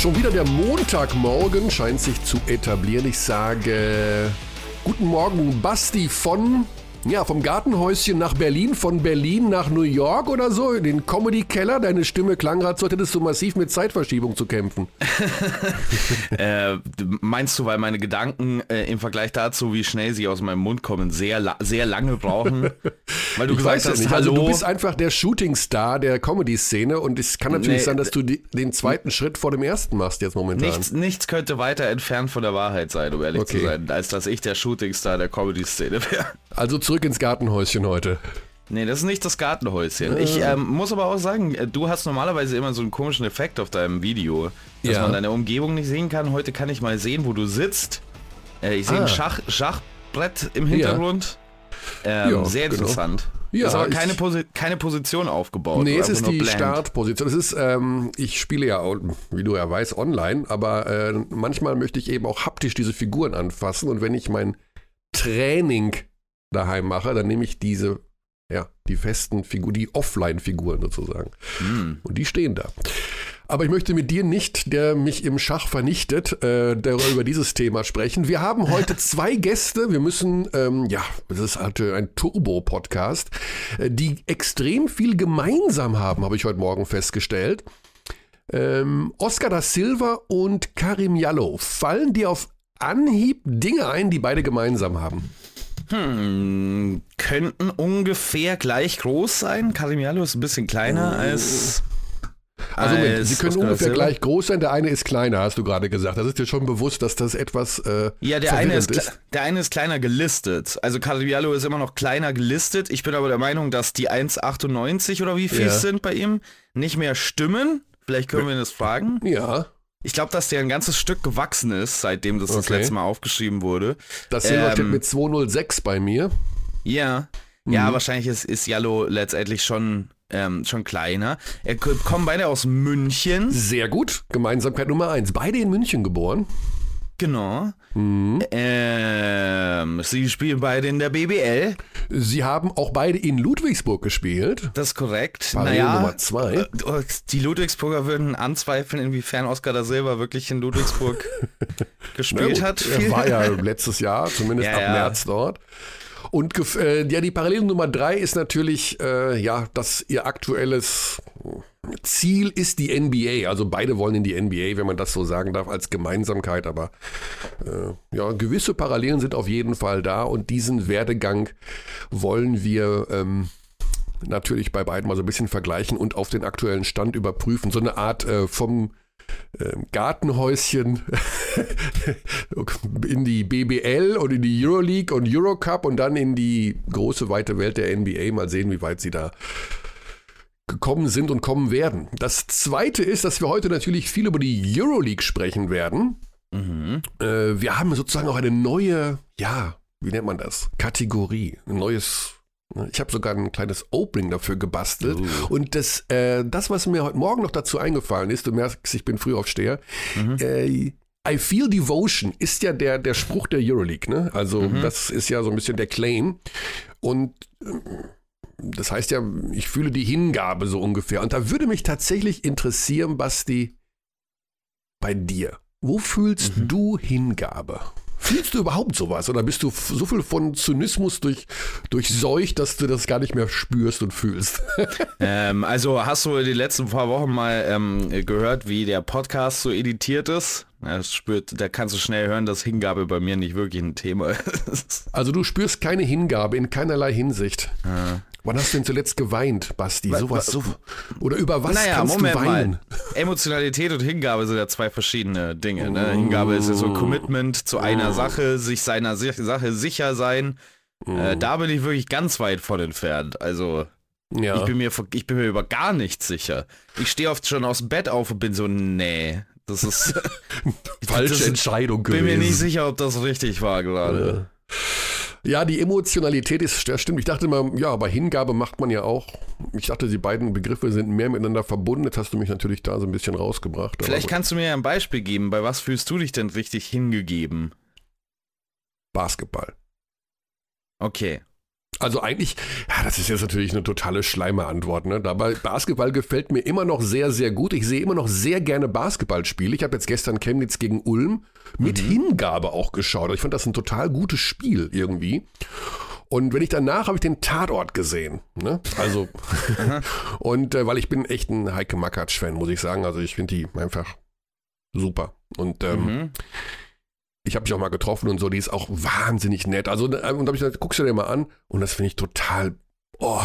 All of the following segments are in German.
Schon wieder der Montagmorgen scheint sich zu etablieren. Ich sage guten Morgen, Basti von ja, vom Gartenhäuschen nach Berlin, von Berlin nach New York oder so, in den Comedy-Keller. Deine Stimme klang gerade so, als hättest du massiv mit Zeitverschiebung zu kämpfen. äh, meinst du, weil meine Gedanken äh, im Vergleich dazu, wie schnell sie aus meinem Mund kommen, sehr, la sehr lange brauchen? Weil du ich gesagt hast, nicht. Also du bist einfach der Shootingstar der Comedy-Szene und es kann natürlich nee, sein, dass du die, den zweiten Schritt vor dem ersten machst jetzt momentan. Nichts, nichts könnte weiter entfernt von der Wahrheit sein, um ehrlich okay. zu sein, als dass ich der Shootingstar der Comedy-Szene wäre. Also zurück ins Gartenhäuschen heute. Nee, das ist nicht das Gartenhäuschen. Ich ähm, muss aber auch sagen, äh, du hast normalerweise immer so einen komischen Effekt auf deinem Video, dass ja. man deine Umgebung nicht sehen kann. Heute kann ich mal sehen, wo du sitzt. Äh, ich sehe ah. ein Schach, Schachbrett im Hintergrund. Ja. Ähm, ja, sehr genau. interessant. Genau. Ja, ist aber keine, Posi keine Position aufgebaut. Nee, es ist die Bland. Startposition. Es ist, ähm, ich spiele ja, wie du ja weißt, online, aber äh, manchmal möchte ich eben auch haptisch diese Figuren anfassen und wenn ich mein Training daheim mache, dann nehme ich diese, ja, die festen Figuren, die Offline-Figuren sozusagen. Mm. Und die stehen da. Aber ich möchte mit dir nicht, der mich im Schach vernichtet, äh, über dieses Thema sprechen. Wir haben heute zwei Gäste. Wir müssen, ähm, ja, das ist halt ein Turbo-Podcast, äh, die extrem viel gemeinsam haben, habe ich heute Morgen festgestellt. Ähm, Oscar da Silva und Karim Jallo. Fallen dir auf Anhieb Dinge ein, die beide gemeinsam haben? Hm, könnten ungefähr gleich groß sein. Carimiano ist ein bisschen kleiner oh. als. Also Moment, sie können ungefähr Silber. gleich groß sein, der eine ist kleiner, hast du gerade gesagt. Das ist dir schon bewusst, dass das etwas äh, Ja, der eine ist, ist, der eine ist kleiner gelistet. Also Carimiano ist immer noch kleiner gelistet. Ich bin aber der Meinung, dass die 1,98 oder wie viel ja. sind bei ihm nicht mehr stimmen. Vielleicht können wir ihn das fragen. Ja. Ich glaube, dass der ein ganzes Stück gewachsen ist, seitdem das okay. das letzte Mal aufgeschrieben wurde. Das Silber ähm, mit 206 bei mir. Ja. Mhm. Ja, wahrscheinlich ist, ist Jallo letztendlich schon, ähm, schon kleiner. Er kommen beide aus München. Sehr gut. Gemeinsamkeit Nummer eins. Beide in München geboren. Genau. Mhm. Ähm, sie spielen beide in der BBL. Sie haben auch beide in Ludwigsburg gespielt. Das ist korrekt. Parallel naja, Nummer zwei. Äh, die Ludwigsburger würden anzweifeln, inwiefern Oscar da Silva wirklich in Ludwigsburg gespielt Na hat. Er war ja letztes Jahr, zumindest ja, ab. März dort. Und äh, ja, die Parallele Nummer drei ist natürlich, äh, ja, dass ihr aktuelles Ziel ist die NBA. Also beide wollen in die NBA, wenn man das so sagen darf, als Gemeinsamkeit. Aber äh, ja, gewisse Parallelen sind auf jeden Fall da und diesen Werdegang wollen wir ähm, natürlich bei beiden mal so ein bisschen vergleichen und auf den aktuellen Stand überprüfen. So eine Art äh, vom Gartenhäuschen in die BBL und in die Euroleague und Eurocup und dann in die große weite Welt der NBA. Mal sehen, wie weit sie da gekommen sind und kommen werden. Das zweite ist, dass wir heute natürlich viel über die Euroleague sprechen werden. Mhm. Äh, wir haben sozusagen auch eine neue, ja, wie nennt man das? Kategorie, ein neues ich habe sogar ein kleines Opening dafür gebastelt. Uh. Und das, äh, das, was mir heute Morgen noch dazu eingefallen ist, du merkst, ich bin Frühaufsteher, mhm. äh, I feel devotion ist ja der, der Spruch der Euroleague, ne? Also, mhm. das ist ja so ein bisschen der Claim. Und äh, das heißt ja, ich fühle die Hingabe so ungefähr. Und da würde mich tatsächlich interessieren, Basti, bei dir. Wo fühlst mhm. du Hingabe? Fühlst du überhaupt sowas oder bist du so viel von Zynismus durch, durchseucht, dass du das gar nicht mehr spürst und fühlst? ähm, also hast du die letzten paar Wochen mal ähm, gehört, wie der Podcast so editiert ist? Das spürt, da kannst du schnell hören, dass Hingabe bei mir nicht wirklich ein Thema ist. Also du spürst keine Hingabe in keinerlei Hinsicht. Ja. Wann hast du denn zuletzt geweint, Basti? Sowas so. Oder über was naja, kannst Moment du weinen? Mal. Emotionalität und Hingabe sind ja zwei verschiedene Dinge. Ne? Hingabe ist ja so Commitment zu einer Sache, sich seiner Sache sicher sein. Äh, da bin ich wirklich ganz weit von entfernt. Also ja. ich, bin mir, ich bin mir über gar nichts sicher. Ich stehe oft schon aus dem Bett auf und bin so, nee, das ist falsche das Entscheidung gewesen. Bin mir nicht sicher, ob das richtig war gerade. Ja. Ja, die Emotionalität ist, das stimmt. Ich dachte immer, ja, aber Hingabe macht man ja auch. Ich dachte, die beiden Begriffe sind mehr miteinander verbunden. Jetzt hast du mich natürlich da so ein bisschen rausgebracht. Vielleicht kannst du mir ja ein Beispiel geben. Bei was fühlst du dich denn richtig hingegeben? Basketball. Okay. Also eigentlich, ja, das ist jetzt natürlich eine totale Schleime-Antwort. Ne? Dabei Basketball gefällt mir immer noch sehr, sehr gut. Ich sehe immer noch sehr gerne Basketballspiele. Ich habe jetzt gestern Chemnitz gegen Ulm mit mhm. Hingabe auch geschaut. Ich fand das ein total gutes Spiel irgendwie. Und wenn ich danach habe ich den Tatort gesehen. Ne? Also und äh, weil ich bin echt ein Heike Makatsch-Fan, muss ich sagen. Also ich finde die einfach super. Und ähm, mhm ich habe mich auch mal getroffen und so, die ist auch wahnsinnig nett. Also, und da habe ich gesagt, guckst du dir mal an und das finde ich total, oh,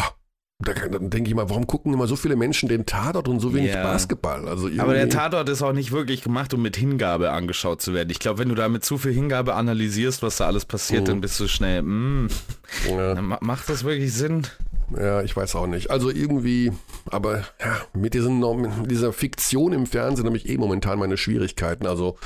da, dann denke ich mal, warum gucken immer so viele Menschen den Tatort und so wenig yeah. Basketball? Also Aber der Tatort ist auch nicht wirklich gemacht, um mit Hingabe angeschaut zu werden. Ich glaube, wenn du da mit zu viel Hingabe analysierst, was da alles passiert, mhm. dann bist du schnell, mm, ja. macht das wirklich Sinn? Ja, ich weiß auch nicht. Also irgendwie, aber ja, mit, diesen, mit dieser Fiktion im Fernsehen habe ich eh momentan meine Schwierigkeiten. Also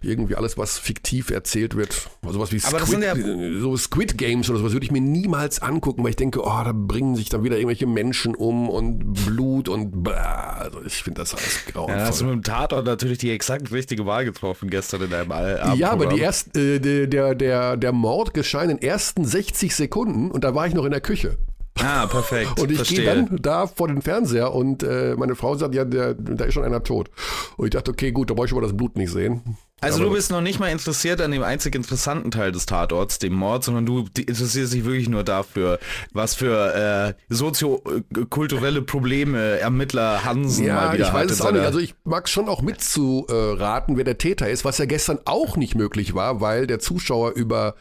irgendwie alles, was fiktiv erzählt wird, also was wie Squid, ja so Squid Games oder sowas, würde ich mir niemals angucken, weil ich denke, oh, da bringen sich dann wieder irgendwelche Menschen um und Blut und blah. Also ich finde das alles grauenvoll. Ja, hast du mit dem Tatort natürlich die exakt richtige Wahl getroffen gestern in deinem Abend. Ja, aber die erst, äh, der, der, der Mord geschah in den ersten 60 Sekunden und da war ich noch in der Küche. Ah, perfekt. Und ich gehe dann da vor den Fernseher und äh, meine Frau sagt, ja, der, da ist schon einer tot. Und ich dachte, okay, gut, da brauche ich aber das Blut nicht sehen. Also aber du bist noch nicht mal interessiert an dem einzig interessanten Teil des Tatorts, dem Mord, sondern du interessierst dich wirklich nur dafür, was für äh, soziokulturelle Probleme Ermittler Hansen ja, mal wieder ich weiß es auch nicht. Also ich mag schon auch mitzuraten, wer der Täter ist, was ja gestern auch nicht möglich war, weil der Zuschauer über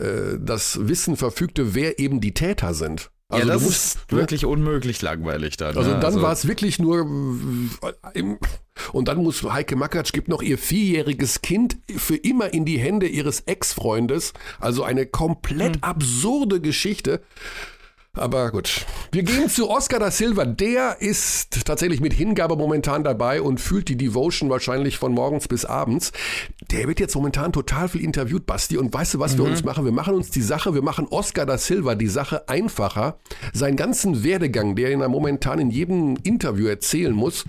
äh, das Wissen verfügte, wer eben die Täter sind. Also ja, das musst, ist wirklich ne? unmöglich langweilig dann. Also ne? dann also war es wirklich nur äh, im, und dann muss Heike Makatsch gibt noch ihr vierjähriges Kind für immer in die Hände ihres Ex-Freundes. Also eine komplett hm. absurde Geschichte. Aber gut. Wir gehen zu Oscar da Silva. Der ist tatsächlich mit Hingabe momentan dabei und fühlt die Devotion wahrscheinlich von morgens bis abends. Der wird jetzt momentan total viel interviewt, Basti. Und weißt du, was mhm. wir uns machen? Wir machen uns die Sache, wir machen Oscar da Silva die Sache einfacher. Seinen ganzen Werdegang, der er momentan in jedem Interview erzählen muss,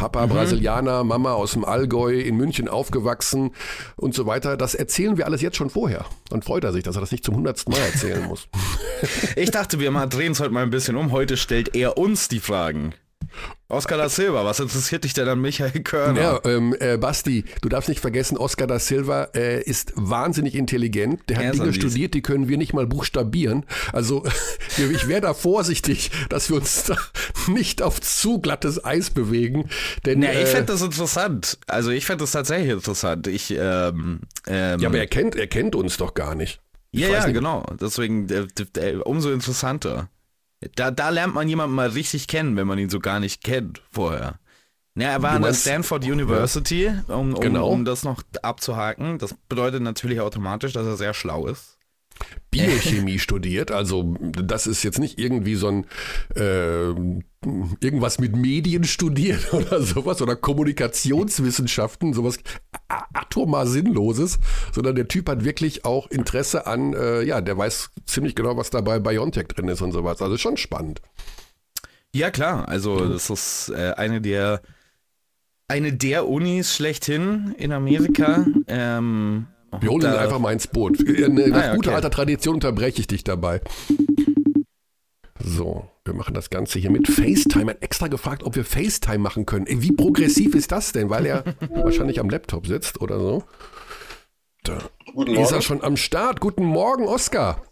Papa mhm. Brasilianer, Mama aus dem Allgäu, in München aufgewachsen und so weiter. Das erzählen wir alles jetzt schon vorher. Dann freut er sich, dass er das nicht zum hundertsten Mal erzählen muss. ich dachte, wir drehen es heute mal ein bisschen um. Heute stellt er uns die Fragen. Oscar da Silva, was interessiert dich denn an Michael Körner? Ja, ähm, äh, Basti, du darfst nicht vergessen, Oscar da Silva äh, ist wahnsinnig intelligent. Der hat er Dinge studiert, die können wir nicht mal buchstabieren. Also ich wäre da vorsichtig, dass wir uns da nicht auf zu glattes Eis bewegen. Denn, ja, ich äh, fände das interessant. Also ich fände das tatsächlich interessant. Ich, ähm, ähm, ja, aber er kennt, er kennt uns doch gar nicht. Ich ja, ja, nicht. genau. Deswegen äh, umso interessanter. Da, da lernt man jemanden mal richtig kennen, wenn man ihn so gar nicht kennt vorher. Ja, er war an der Stanford University, um, um, genau. um das noch abzuhaken. Das bedeutet natürlich automatisch, dass er sehr schlau ist. Biochemie studiert. Also das ist jetzt nicht irgendwie so ein äh, irgendwas mit Medien studiert oder sowas oder Kommunikationswissenschaften, sowas atomar Sinnloses, sondern der Typ hat wirklich auch Interesse an, äh, ja, der weiß ziemlich genau, was da bei Biontech drin ist und sowas. Also schon spannend. Ja, klar. Also das ist äh, eine der eine der Unis schlechthin in Amerika. Ähm, wir holen ihn einfach mal ins Boot. Nach ah, ja, guter okay. alter Tradition unterbreche ich dich dabei. So, wir machen das Ganze hier mit FaceTime. Er hat extra gefragt, ob wir FaceTime machen können. Ey, wie progressiv ist das denn? Weil er wahrscheinlich am Laptop sitzt oder so. Da Guten Morgen. ist er schon am Start. Guten Morgen, Oskar.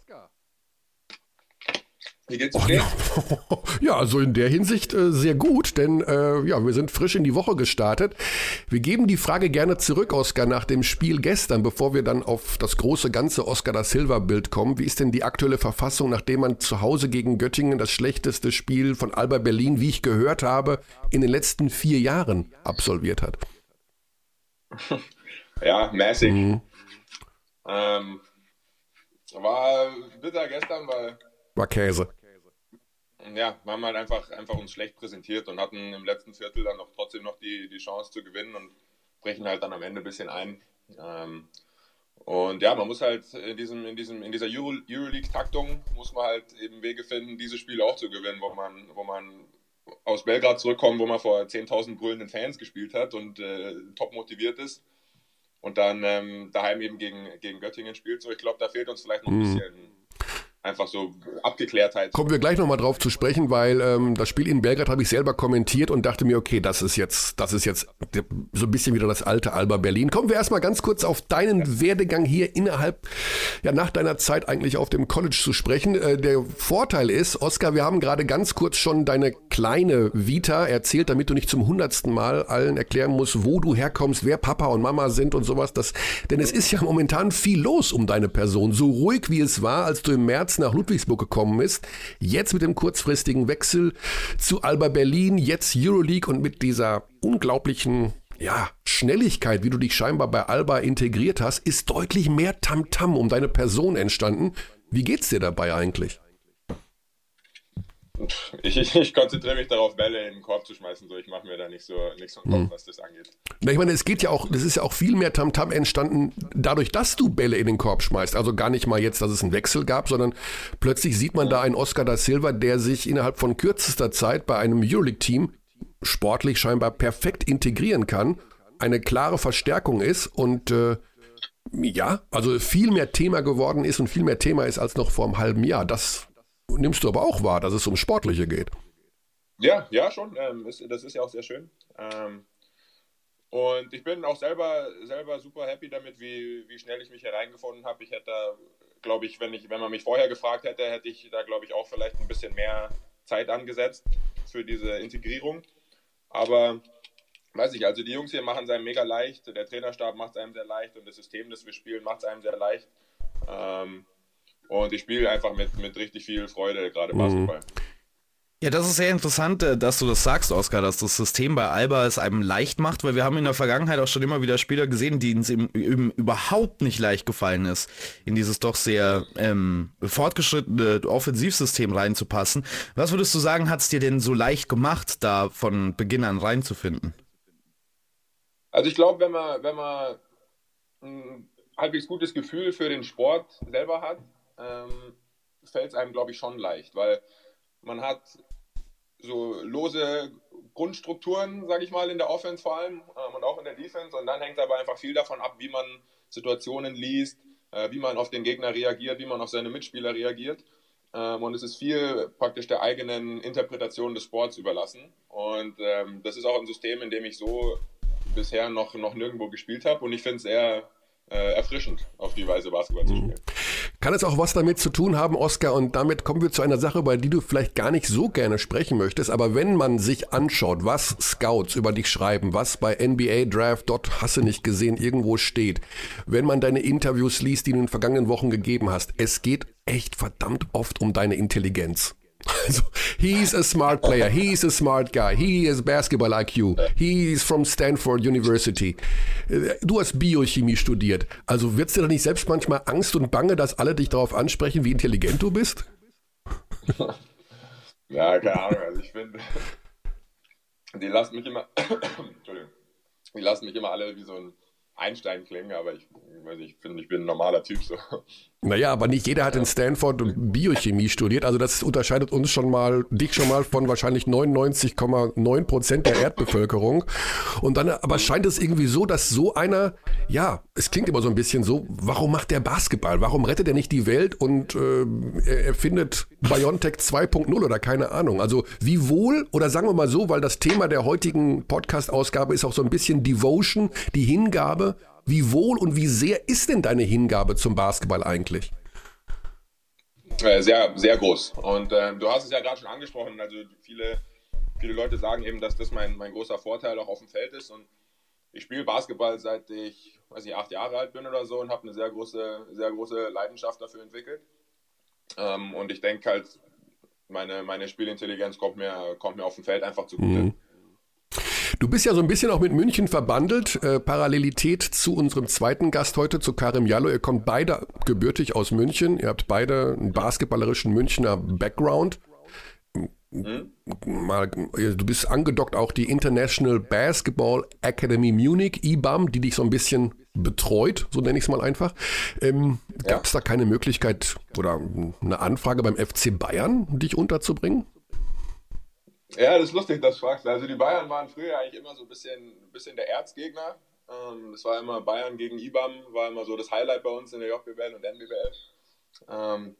Wie geht's oh, dir? ja, also in der Hinsicht äh, sehr gut, denn äh, ja, wir sind frisch in die Woche gestartet. Wir geben die Frage gerne zurück, Oskar, nach dem Spiel gestern, bevor wir dann auf das große ganze Oscar da Silva Bild kommen. Wie ist denn die aktuelle Verfassung, nachdem man zu Hause gegen Göttingen das schlechteste Spiel von Alba Berlin, wie ich gehört habe, in den letzten vier Jahren absolviert hat? Ja, mäßig. Mhm. Ähm, war bitter gestern, weil war Käse ja, wir haben halt einfach, einfach uns schlecht präsentiert und hatten im letzten Viertel dann noch trotzdem noch die, die Chance zu gewinnen und brechen halt dann am Ende ein bisschen ein. Ähm, und ja, man muss halt in, diesem, in, diesem, in dieser Euro, Euroleague-Taktung muss man halt eben Wege finden, dieses Spiel auch zu gewinnen, wo man, wo man aus Belgrad zurückkommt, wo man vor 10.000 brüllenden Fans gespielt hat und äh, top motiviert ist und dann ähm, daheim eben gegen, gegen Göttingen spielt. So, ich glaube, da fehlt uns vielleicht noch ein mhm. bisschen einfach so Abgeklärtheit. Kommen wir gleich nochmal drauf zu sprechen, weil ähm, das Spiel in Belgrad habe ich selber kommentiert und dachte mir, okay, das ist jetzt, das ist jetzt so ein bisschen wieder das alte Alba Berlin. Kommen wir erstmal ganz kurz auf deinen ja. Werdegang hier innerhalb, ja, nach deiner Zeit eigentlich auf dem College zu sprechen. Äh, der Vorteil ist, Oskar, wir haben gerade ganz kurz schon deine kleine Vita erzählt, damit du nicht zum hundertsten Mal allen erklären musst, wo du herkommst, wer Papa und Mama sind und sowas. Das, denn es ist ja momentan viel los um deine Person. So ruhig wie es war, als du im März nach Ludwigsburg gekommen ist. Jetzt mit dem kurzfristigen Wechsel zu Alba Berlin, jetzt Euroleague und mit dieser unglaublichen ja, Schnelligkeit, wie du dich scheinbar bei Alba integriert hast, ist deutlich mehr Tamtam -Tam um deine Person entstanden. Wie geht's dir dabei eigentlich? Ich, ich, konzentriere mich darauf, Bälle in den Korb zu schmeißen, so ich mache mir da nicht so, nicht so einen Kopf, mhm. was das angeht. Na, ich meine, es geht ja auch, das ist ja auch viel mehr Tamtam -Tam entstanden, dadurch, dass du Bälle in den Korb schmeißt. Also gar nicht mal jetzt, dass es einen Wechsel gab, sondern plötzlich sieht man da einen Oscar da Silva, der sich innerhalb von kürzester Zeit bei einem Euroleague-Team sportlich scheinbar perfekt integrieren kann, eine klare Verstärkung ist und äh, ja, also viel mehr Thema geworden ist und viel mehr Thema ist als noch vor einem halben Jahr. Das nimmst du aber auch wahr, dass es um Sportliche geht. Ja, ja, schon. Ähm, ist, das ist ja auch sehr schön. Ähm, und ich bin auch selber, selber super happy damit, wie, wie schnell ich mich hier reingefunden habe. Ich hätte, glaube ich, wenn ich, wenn man mich vorher gefragt hätte, hätte ich da, glaube ich, auch vielleicht ein bisschen mehr Zeit angesetzt für diese Integrierung. Aber weiß ich, also die Jungs hier machen es einem mega leicht, der Trainerstab macht es einem sehr leicht und das System, das wir spielen, macht es einem sehr leicht. Ähm, und ich spiele einfach mit, mit richtig viel Freude gerade mhm. Basketball. Ja, das ist sehr interessant, äh, dass du das sagst, Oskar, dass das System bei Alba es einem leicht macht, weil wir haben in der Vergangenheit auch schon immer wieder Spieler gesehen, denen es eben, eben überhaupt nicht leicht gefallen ist, in dieses doch sehr ähm, fortgeschrittene Offensivsystem reinzupassen. Was würdest du sagen, hat es dir denn so leicht gemacht, da von Beginn an reinzufinden? Also ich glaube, wenn man, wenn man ein halbwegs gutes Gefühl für den Sport selber hat, ähm, fällt es einem, glaube ich, schon leicht, weil man hat so lose Grundstrukturen, sage ich mal, in der Offense vor allem ähm, und auch in der Defense. Und dann hängt aber einfach viel davon ab, wie man Situationen liest, äh, wie man auf den Gegner reagiert, wie man auf seine Mitspieler reagiert. Ähm, und es ist viel praktisch der eigenen Interpretation des Sports überlassen. Und ähm, das ist auch ein System, in dem ich so bisher noch, noch nirgendwo gespielt habe. Und ich finde es eher äh, erfrischend, auf die Weise Basketball zu spielen. Kann es auch was damit zu tun haben, Oskar? Und damit kommen wir zu einer Sache, über die du vielleicht gar nicht so gerne sprechen möchtest. Aber wenn man sich anschaut, was Scouts über dich schreiben, was bei NBA Draft dort hasse nicht gesehen irgendwo steht, wenn man deine Interviews liest, die du in den vergangenen Wochen gegeben hast, es geht echt verdammt oft um deine Intelligenz. Also, he's a smart player, he's a smart guy, he has basketball IQ, he's from Stanford University. Du hast Biochemie studiert. Also wird's dir doch nicht selbst manchmal Angst und Bange, dass alle dich darauf ansprechen, wie intelligent du bist? Ja, keine Ahnung. Also ich finde, die lassen mich immer, Entschuldigung, die lassen mich immer alle wie so ein Einstein klingen, aber ich, ich finde, ich bin ein normaler Typ so. Naja, aber nicht jeder hat in Stanford Biochemie studiert. Also das unterscheidet uns schon mal, dich schon mal von wahrscheinlich 99,9 Prozent der Erdbevölkerung. Und dann, aber scheint es irgendwie so, dass so einer, ja, es klingt immer so ein bisschen so, warum macht der Basketball? Warum rettet er nicht die Welt und äh, er erfindet Biontech 2.0 oder keine Ahnung? Also wie wohl, oder sagen wir mal so, weil das Thema der heutigen Podcast-Ausgabe ist auch so ein bisschen Devotion, die Hingabe wie wohl und wie sehr ist denn deine Hingabe zum Basketball eigentlich? Äh, sehr, sehr groß. Und äh, du hast es ja gerade schon angesprochen. Also viele, viele Leute sagen eben, dass das mein, mein großer Vorteil auch auf dem Feld ist. Und ich spiele Basketball seit ich, weiß nicht, acht Jahre alt bin oder so und habe eine sehr große, sehr große Leidenschaft dafür entwickelt. Ähm, und ich denke halt, meine, meine Spielintelligenz kommt mir, kommt mir auf dem Feld einfach zugute. Mhm. Du bist ja so ein bisschen auch mit München verbandelt, äh, Parallelität zu unserem zweiten Gast heute, zu Karim Jallo. Ihr kommt beide gebürtig aus München. Ihr habt beide einen basketballerischen Münchner Background. Mhm. Mal, du bist angedockt auch die International Basketball Academy Munich, IBAM, die dich so ein bisschen betreut, so nenne ich es mal einfach. Ähm, ja. Gab es da keine Möglichkeit oder eine Anfrage beim FC Bayern, dich unterzubringen? Ja, das ist lustig, dass du fragst. Also die Bayern waren früher eigentlich immer so ein bisschen, ein bisschen der Erzgegner. Ähm, das war immer Bayern gegen IBAM, war immer so das Highlight bei uns in der JBL und NBL. Ähm,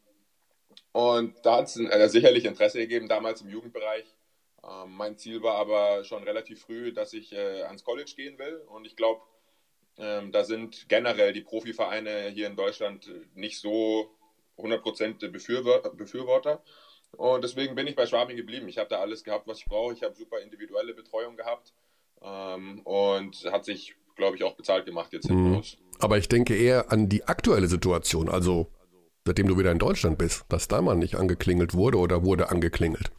Und da hat es äh, sicherlich Interesse gegeben, damals im Jugendbereich. Ähm, mein Ziel war aber schon relativ früh, dass ich äh, ans College gehen will. Und ich glaube, da sind generell die Profivereine hier in Deutschland nicht so 100% Befürworter, Befürworter. Und deswegen bin ich bei Schwabing geblieben. Ich habe da alles gehabt, was ich brauche. Ich habe super individuelle Betreuung gehabt ähm, und hat sich, glaube ich, auch bezahlt gemacht jetzt hinten mhm. Aber ich denke eher an die aktuelle Situation, also seitdem du wieder in Deutschland bist, dass da mal nicht angeklingelt wurde oder wurde angeklingelt.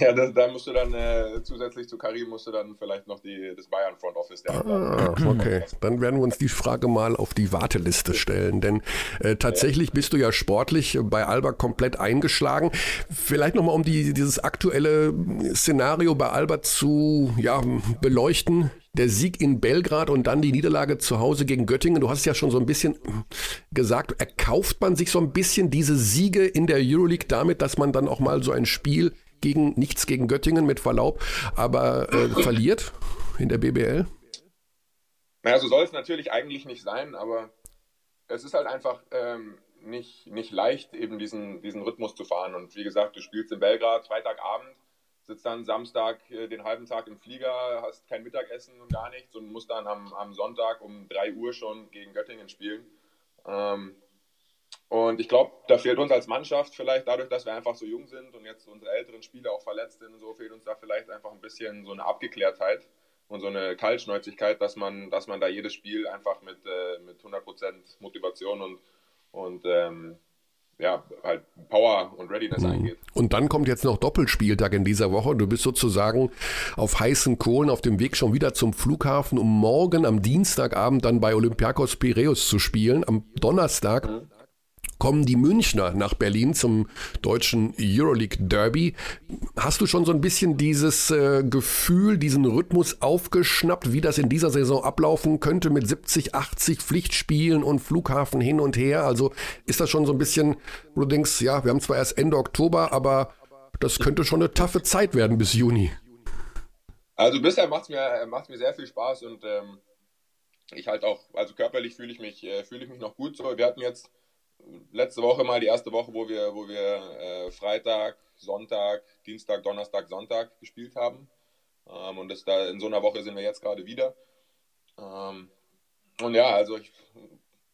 Ja, da, da musst du dann äh, zusätzlich zu Karim musst du dann vielleicht noch die, das Bayern Front Office. Ah, okay. Dann werden wir uns die Frage mal auf die Warteliste stellen, denn äh, tatsächlich ja. bist du ja sportlich bei Alba komplett eingeschlagen. Vielleicht nochmal, um die, dieses aktuelle Szenario bei Alba zu ja, beleuchten. Der Sieg in Belgrad und dann die Niederlage zu Hause gegen Göttingen. Du hast ja schon so ein bisschen gesagt, erkauft man sich so ein bisschen diese Siege in der Euroleague damit, dass man dann auch mal so ein Spiel gegen nichts gegen Göttingen mit Verlaub, aber äh, verliert in der BBL? Naja, so soll es natürlich eigentlich nicht sein, aber es ist halt einfach ähm, nicht, nicht leicht, eben diesen, diesen Rhythmus zu fahren. Und wie gesagt, du spielst in Belgrad Freitagabend, sitzt dann Samstag äh, den halben Tag im Flieger, hast kein Mittagessen und gar nichts und musst dann am, am Sonntag um 3 Uhr schon gegen Göttingen spielen. Ähm, und ich glaube, da fehlt uns als Mannschaft vielleicht dadurch, dass wir einfach so jung sind und jetzt unsere älteren Spieler auch verletzt sind und so, fehlt uns da vielleicht einfach ein bisschen so eine Abgeklärtheit und so eine Kaltschnäuzigkeit, dass man, dass man da jedes Spiel einfach mit, äh, mit 100% Motivation und, und ähm, ja, halt Power und Readiness mhm. eingeht. Und dann kommt jetzt noch Doppelspieltag in dieser Woche. Du bist sozusagen auf heißen Kohlen auf dem Weg schon wieder zum Flughafen, um morgen am Dienstagabend dann bei Olympiakos Piraeus zu spielen. Am Donnerstag mhm kommen die Münchner nach Berlin zum deutschen Euroleague Derby. Hast du schon so ein bisschen dieses äh, Gefühl, diesen Rhythmus aufgeschnappt, wie das in dieser Saison ablaufen könnte mit 70, 80 Pflichtspielen und Flughafen hin und her? Also ist das schon so ein bisschen, wo du denkst, ja, wir haben zwar erst Ende Oktober, aber das könnte schon eine taffe Zeit werden bis Juni. Also bisher macht es mir, macht's mir sehr viel Spaß und ähm, ich halt auch, also körperlich fühle ich äh, fühle ich mich noch gut so. Wir hatten jetzt letzte Woche mal die erste Woche, wo wir, wo wir äh, Freitag, Sonntag, Dienstag, Donnerstag, Sonntag gespielt haben. Ähm, und das da in so einer Woche sind wir jetzt gerade wieder. Ähm, und ja, also ich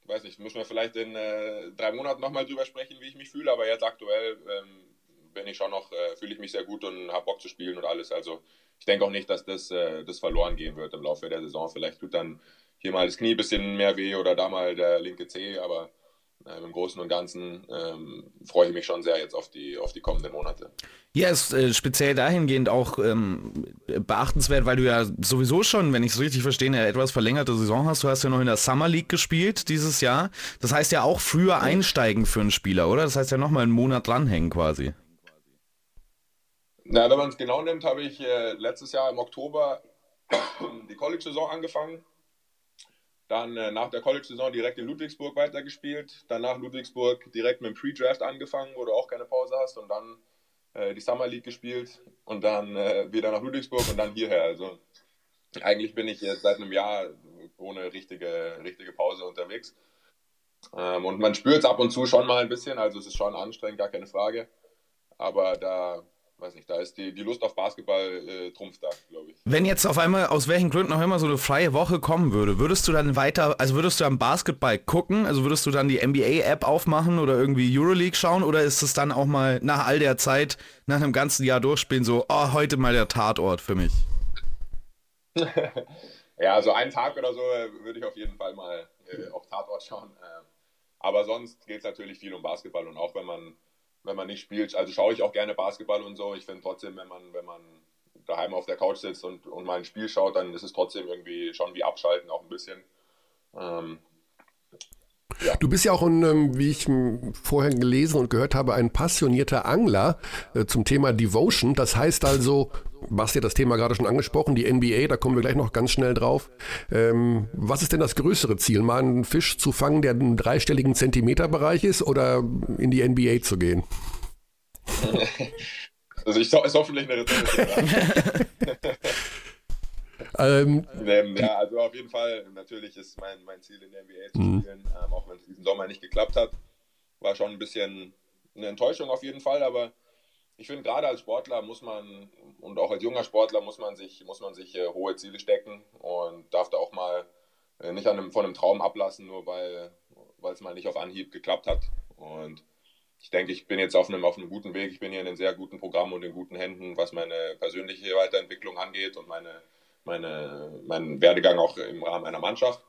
weiß nicht, müssen wir vielleicht in äh, drei Monaten nochmal drüber sprechen, wie ich mich fühle, aber jetzt aktuell ähm, bin ich schon noch, äh, fühle ich mich sehr gut und habe Bock zu spielen und alles. Also ich denke auch nicht, dass das, äh, das verloren gehen wird im Laufe der Saison. Vielleicht tut dann hier mal das Knie ein bisschen mehr weh oder da mal der linke Zeh, aber ähm, Im Großen und Ganzen ähm, freue ich mich schon sehr jetzt auf die, auf die kommenden Monate. Ja, ist äh, speziell dahingehend auch ähm, beachtenswert, weil du ja sowieso schon, wenn ich es richtig verstehe, eine etwas verlängerte Saison hast. Du hast ja noch in der Summer League gespielt dieses Jahr. Das heißt ja auch früher einsteigen für einen Spieler, oder? Das heißt ja nochmal einen Monat dranhängen quasi. Na, wenn man es genau nimmt, habe ich äh, letztes Jahr im Oktober die College-Saison angefangen dann äh, nach der College-Saison direkt in Ludwigsburg weitergespielt. Dann nach Ludwigsburg direkt mit dem Pre-Draft angefangen, wo du auch keine Pause hast. Und dann äh, die Summer League gespielt. Und dann äh, wieder nach Ludwigsburg und dann hierher. Also eigentlich bin ich jetzt seit einem Jahr ohne richtige, richtige Pause unterwegs. Ähm, und man spürt es ab und zu schon mal ein bisschen. Also es ist schon anstrengend, gar keine Frage. Aber da weiß nicht, da ist die, die Lust auf Basketball äh, trumpft da, glaube ich. Wenn jetzt auf einmal, aus welchen Gründen auch immer, so eine freie Woche kommen würde, würdest du dann weiter, also würdest du am Basketball gucken? Also würdest du dann die NBA-App aufmachen oder irgendwie Euroleague schauen? Oder ist es dann auch mal nach all der Zeit, nach einem ganzen Jahr durchspielen, so, oh, heute mal der Tatort für mich? ja, also einen Tag oder so äh, würde ich auf jeden Fall mal äh, auf Tatort schauen. Ähm, aber sonst geht es natürlich viel um Basketball und auch wenn man wenn man nicht spielt. Also schaue ich auch gerne Basketball und so. Ich finde trotzdem, wenn man, wenn man daheim auf der Couch sitzt und, und mal ein Spiel schaut, dann ist es trotzdem irgendwie schon wie abschalten, auch ein bisschen. Ähm, ja. Du bist ja auch, ein, ähm, wie ich vorher gelesen und gehört habe, ein passionierter Angler äh, zum Thema Devotion. Das heißt also, Basti hat das Thema gerade schon angesprochen, die NBA, da kommen wir gleich noch ganz schnell drauf. Ähm, was ist denn das größere Ziel? Mal einen Fisch zu fangen, der im dreistelligen Zentimeterbereich ist oder in die NBA zu gehen? Also ich ist hoffentlich eine rhetorische ähm, ähm, ja, also auf jeden Fall, natürlich ist mein, mein Ziel in der NBA zu mhm. spielen, ähm, auch wenn es diesen Sommer nicht geklappt hat. War schon ein bisschen eine Enttäuschung auf jeden Fall, aber ich finde, gerade als Sportler muss man und auch als junger Sportler muss man sich, muss man sich äh, hohe Ziele stecken und darf da auch mal äh, nicht einem, von einem Traum ablassen, nur weil es mal nicht auf Anhieb geklappt hat. Und ich denke, ich bin jetzt auf einem, auf einem guten Weg. Ich bin hier in einem sehr guten Programm und in guten Händen, was meine persönliche Weiterentwicklung angeht und meine, meine, meinen Werdegang auch im Rahmen einer Mannschaft.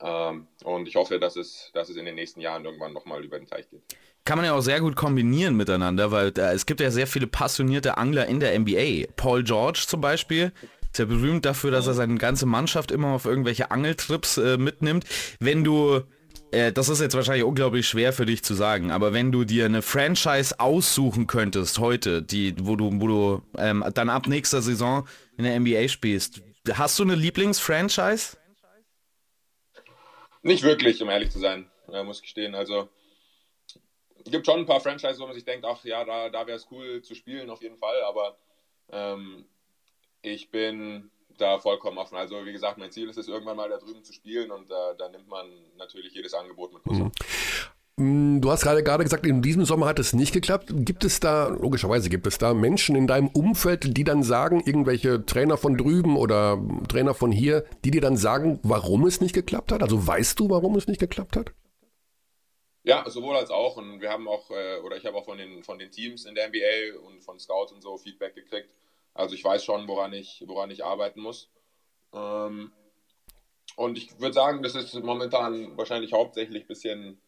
Ähm, und ich hoffe, dass es, dass es in den nächsten Jahren irgendwann nochmal über den Teich geht. Kann man ja auch sehr gut kombinieren miteinander, weil äh, es gibt ja sehr viele passionierte Angler in der NBA. Paul George zum Beispiel, ist ja berühmt dafür, dass er seine ganze Mannschaft immer auf irgendwelche Angeltrips äh, mitnimmt. Wenn du äh, das ist jetzt wahrscheinlich unglaublich schwer für dich zu sagen, aber wenn du dir eine Franchise aussuchen könntest heute, die, wo du, wo du ähm, dann ab nächster Saison in der NBA spielst, hast du eine Lieblingsfranchise? Nicht wirklich, um ehrlich zu sein, äh, muss ich gestehen. Also es gibt schon ein paar Franchises, wo man sich denkt, ach ja, da, da wäre es cool zu spielen, auf jeden Fall, aber ähm, ich bin da vollkommen offen. Also wie gesagt, mein Ziel ist es, irgendwann mal da drüben zu spielen und da, da nimmt man natürlich jedes Angebot mit. Mhm. Du hast gerade gerade gesagt, in diesem Sommer hat es nicht geklappt. Gibt es da, logischerweise gibt es da Menschen in deinem Umfeld, die dann sagen, irgendwelche Trainer von drüben oder Trainer von hier, die dir dann sagen, warum es nicht geklappt hat? Also weißt du, warum es nicht geklappt hat? Ja, sowohl als auch. Und wir haben auch, äh, oder ich habe auch von den, von den Teams in der NBA und von Scouts und so Feedback gekriegt. Also ich weiß schon, woran ich, woran ich arbeiten muss. Ähm, und ich würde sagen, das ist momentan wahrscheinlich hauptsächlich ein bisschen,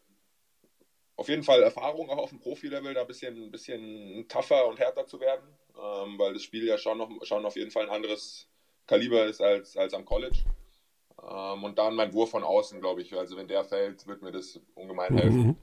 auf jeden Fall Erfahrung auch auf dem Profi-Level, da ein bisschen, ein bisschen tougher und härter zu werden, ähm, weil das Spiel ja schon, noch, schon auf jeden Fall ein anderes Kaliber ist als, als am College. Ähm, und dann mein Wurf von außen, glaube ich. Also wenn der fällt, wird mir das ungemein helfen. Mhm.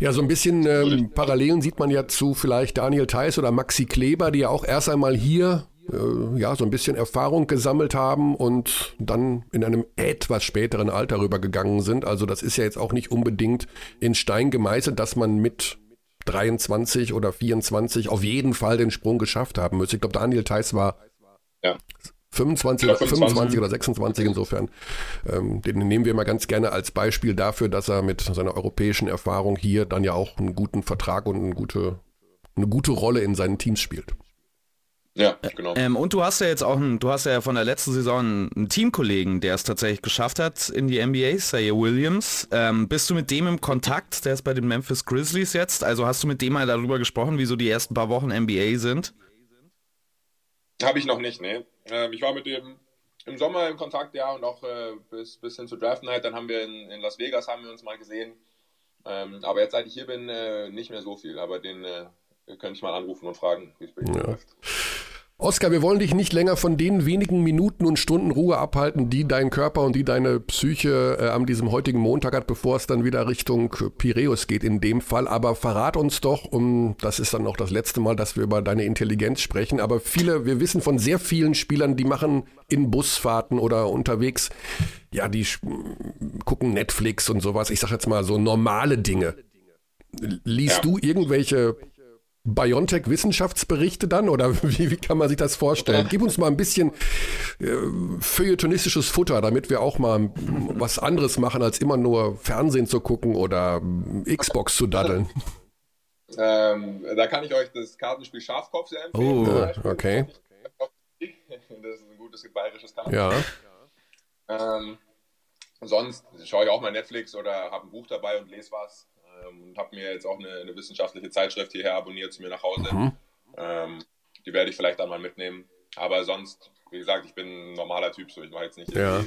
Ja, so ein bisschen ähm, Parallelen sieht man ja zu vielleicht Daniel Theiss oder Maxi Kleber, die ja auch erst einmal hier äh, ja, so ein bisschen Erfahrung gesammelt haben und dann in einem etwas späteren Alter rübergegangen sind. Also das ist ja jetzt auch nicht unbedingt in Stein gemeißelt, dass man mit 23 oder 24 auf jeden Fall den Sprung geschafft haben müsste. Ich glaube, Daniel Theiss war ja. 25, oder 25 oder 26 insofern. Ähm, den nehmen wir immer ganz gerne als Beispiel dafür, dass er mit seiner europäischen Erfahrung hier dann ja auch einen guten Vertrag und eine gute, eine gute Rolle in seinen Teams spielt. Ja, genau. Ähm, und du hast ja jetzt auch, einen, du hast ja von der letzten Saison einen Teamkollegen, der es tatsächlich geschafft hat in die NBA, Sayer Williams. Ähm, bist du mit dem im Kontakt? Der ist bei den Memphis Grizzlies jetzt. Also hast du mit dem mal darüber gesprochen, wie so die ersten paar Wochen NBA sind? Habe ich noch nicht, ne. Ähm, ich war mit dem im Sommer im Kontakt, ja, und auch äh, bis, bis hin zu Draft Night. Dann haben wir in, in Las Vegas haben wir uns mal gesehen. Ähm, aber jetzt, seit ich hier bin, äh, nicht mehr so viel. Aber den äh, könnte ich mal anrufen und fragen, wie es bei ihm ja. läuft. Oskar, wir wollen dich nicht länger von den wenigen Minuten und Stunden Ruhe abhalten, die dein Körper und die deine Psyche äh, an diesem heutigen Montag hat, bevor es dann wieder Richtung Piräus geht in dem Fall. Aber verrat uns doch, und das ist dann auch das letzte Mal, dass wir über deine Intelligenz sprechen, aber viele, wir wissen von sehr vielen Spielern, die machen in Busfahrten oder unterwegs, ja, die gucken Netflix und sowas. Ich sag jetzt mal so normale Dinge. Liest ja. du irgendwelche BioNTech-Wissenschaftsberichte dann oder wie, wie, kann man sich das vorstellen? Gib uns mal ein bisschen äh, feuilletonistisches Futter, damit wir auch mal was anderes machen, als immer nur Fernsehen zu gucken oder Xbox zu daddeln. Ähm, da kann ich euch das Kartenspiel Schafkopf sehr empfehlen. Oh, okay. Das ist ein gutes bayerisches Kartenspiel. Ja. Ähm, sonst schaue ich auch mal Netflix oder habe ein Buch dabei und lese was ähm, und habe mir jetzt auch eine, eine, wissenschaftliche Zeitschrift hierher abonniert zu mir nach Hause. Mhm. Ähm, die werde ich vielleicht dann mal mitnehmen. Aber sonst, wie gesagt, ich bin ein normaler Typ, so ich mache jetzt nicht ja.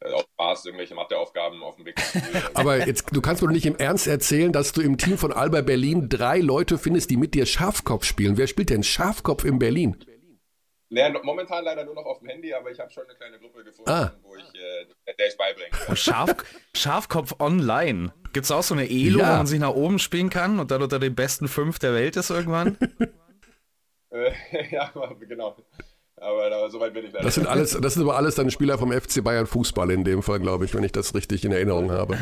äh, auf Spaß irgendwelche Matheaufgaben auf dem Weg. Aber jetzt, du kannst mir doch nicht im Ernst erzählen, dass du im Team von Alba Berlin drei Leute findest, die mit dir Schafkopf spielen. Wer spielt denn Schafkopf in Berlin? Nee, momentan leider nur noch auf dem Handy, aber ich habe schon eine kleine Gruppe gefunden, ah. wo ich äh, der ich beibringe. Schaf, Schafkopf online. Gibt es auch so eine Elo, ja. wo man sich nach oben spielen kann und dann unter den besten fünf der Welt ist irgendwann? Äh, ja, genau. Aber da, so weit bin ich leider. Das sind, alles, das sind aber alles dann Spieler vom FC Bayern Fußball in dem Fall, glaube ich, wenn ich das richtig in Erinnerung habe.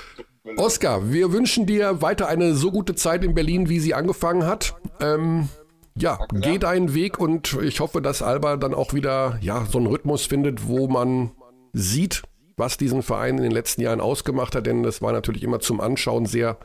Oskar, wir wünschen dir weiter eine so gute Zeit in Berlin, wie sie angefangen hat. Ähm, ja, geh deinen Weg und ich hoffe, dass Alba dann auch wieder ja, so einen Rhythmus findet, wo man sieht, was diesen Verein in den letzten Jahren ausgemacht hat, denn das war natürlich immer zum Anschauen sehr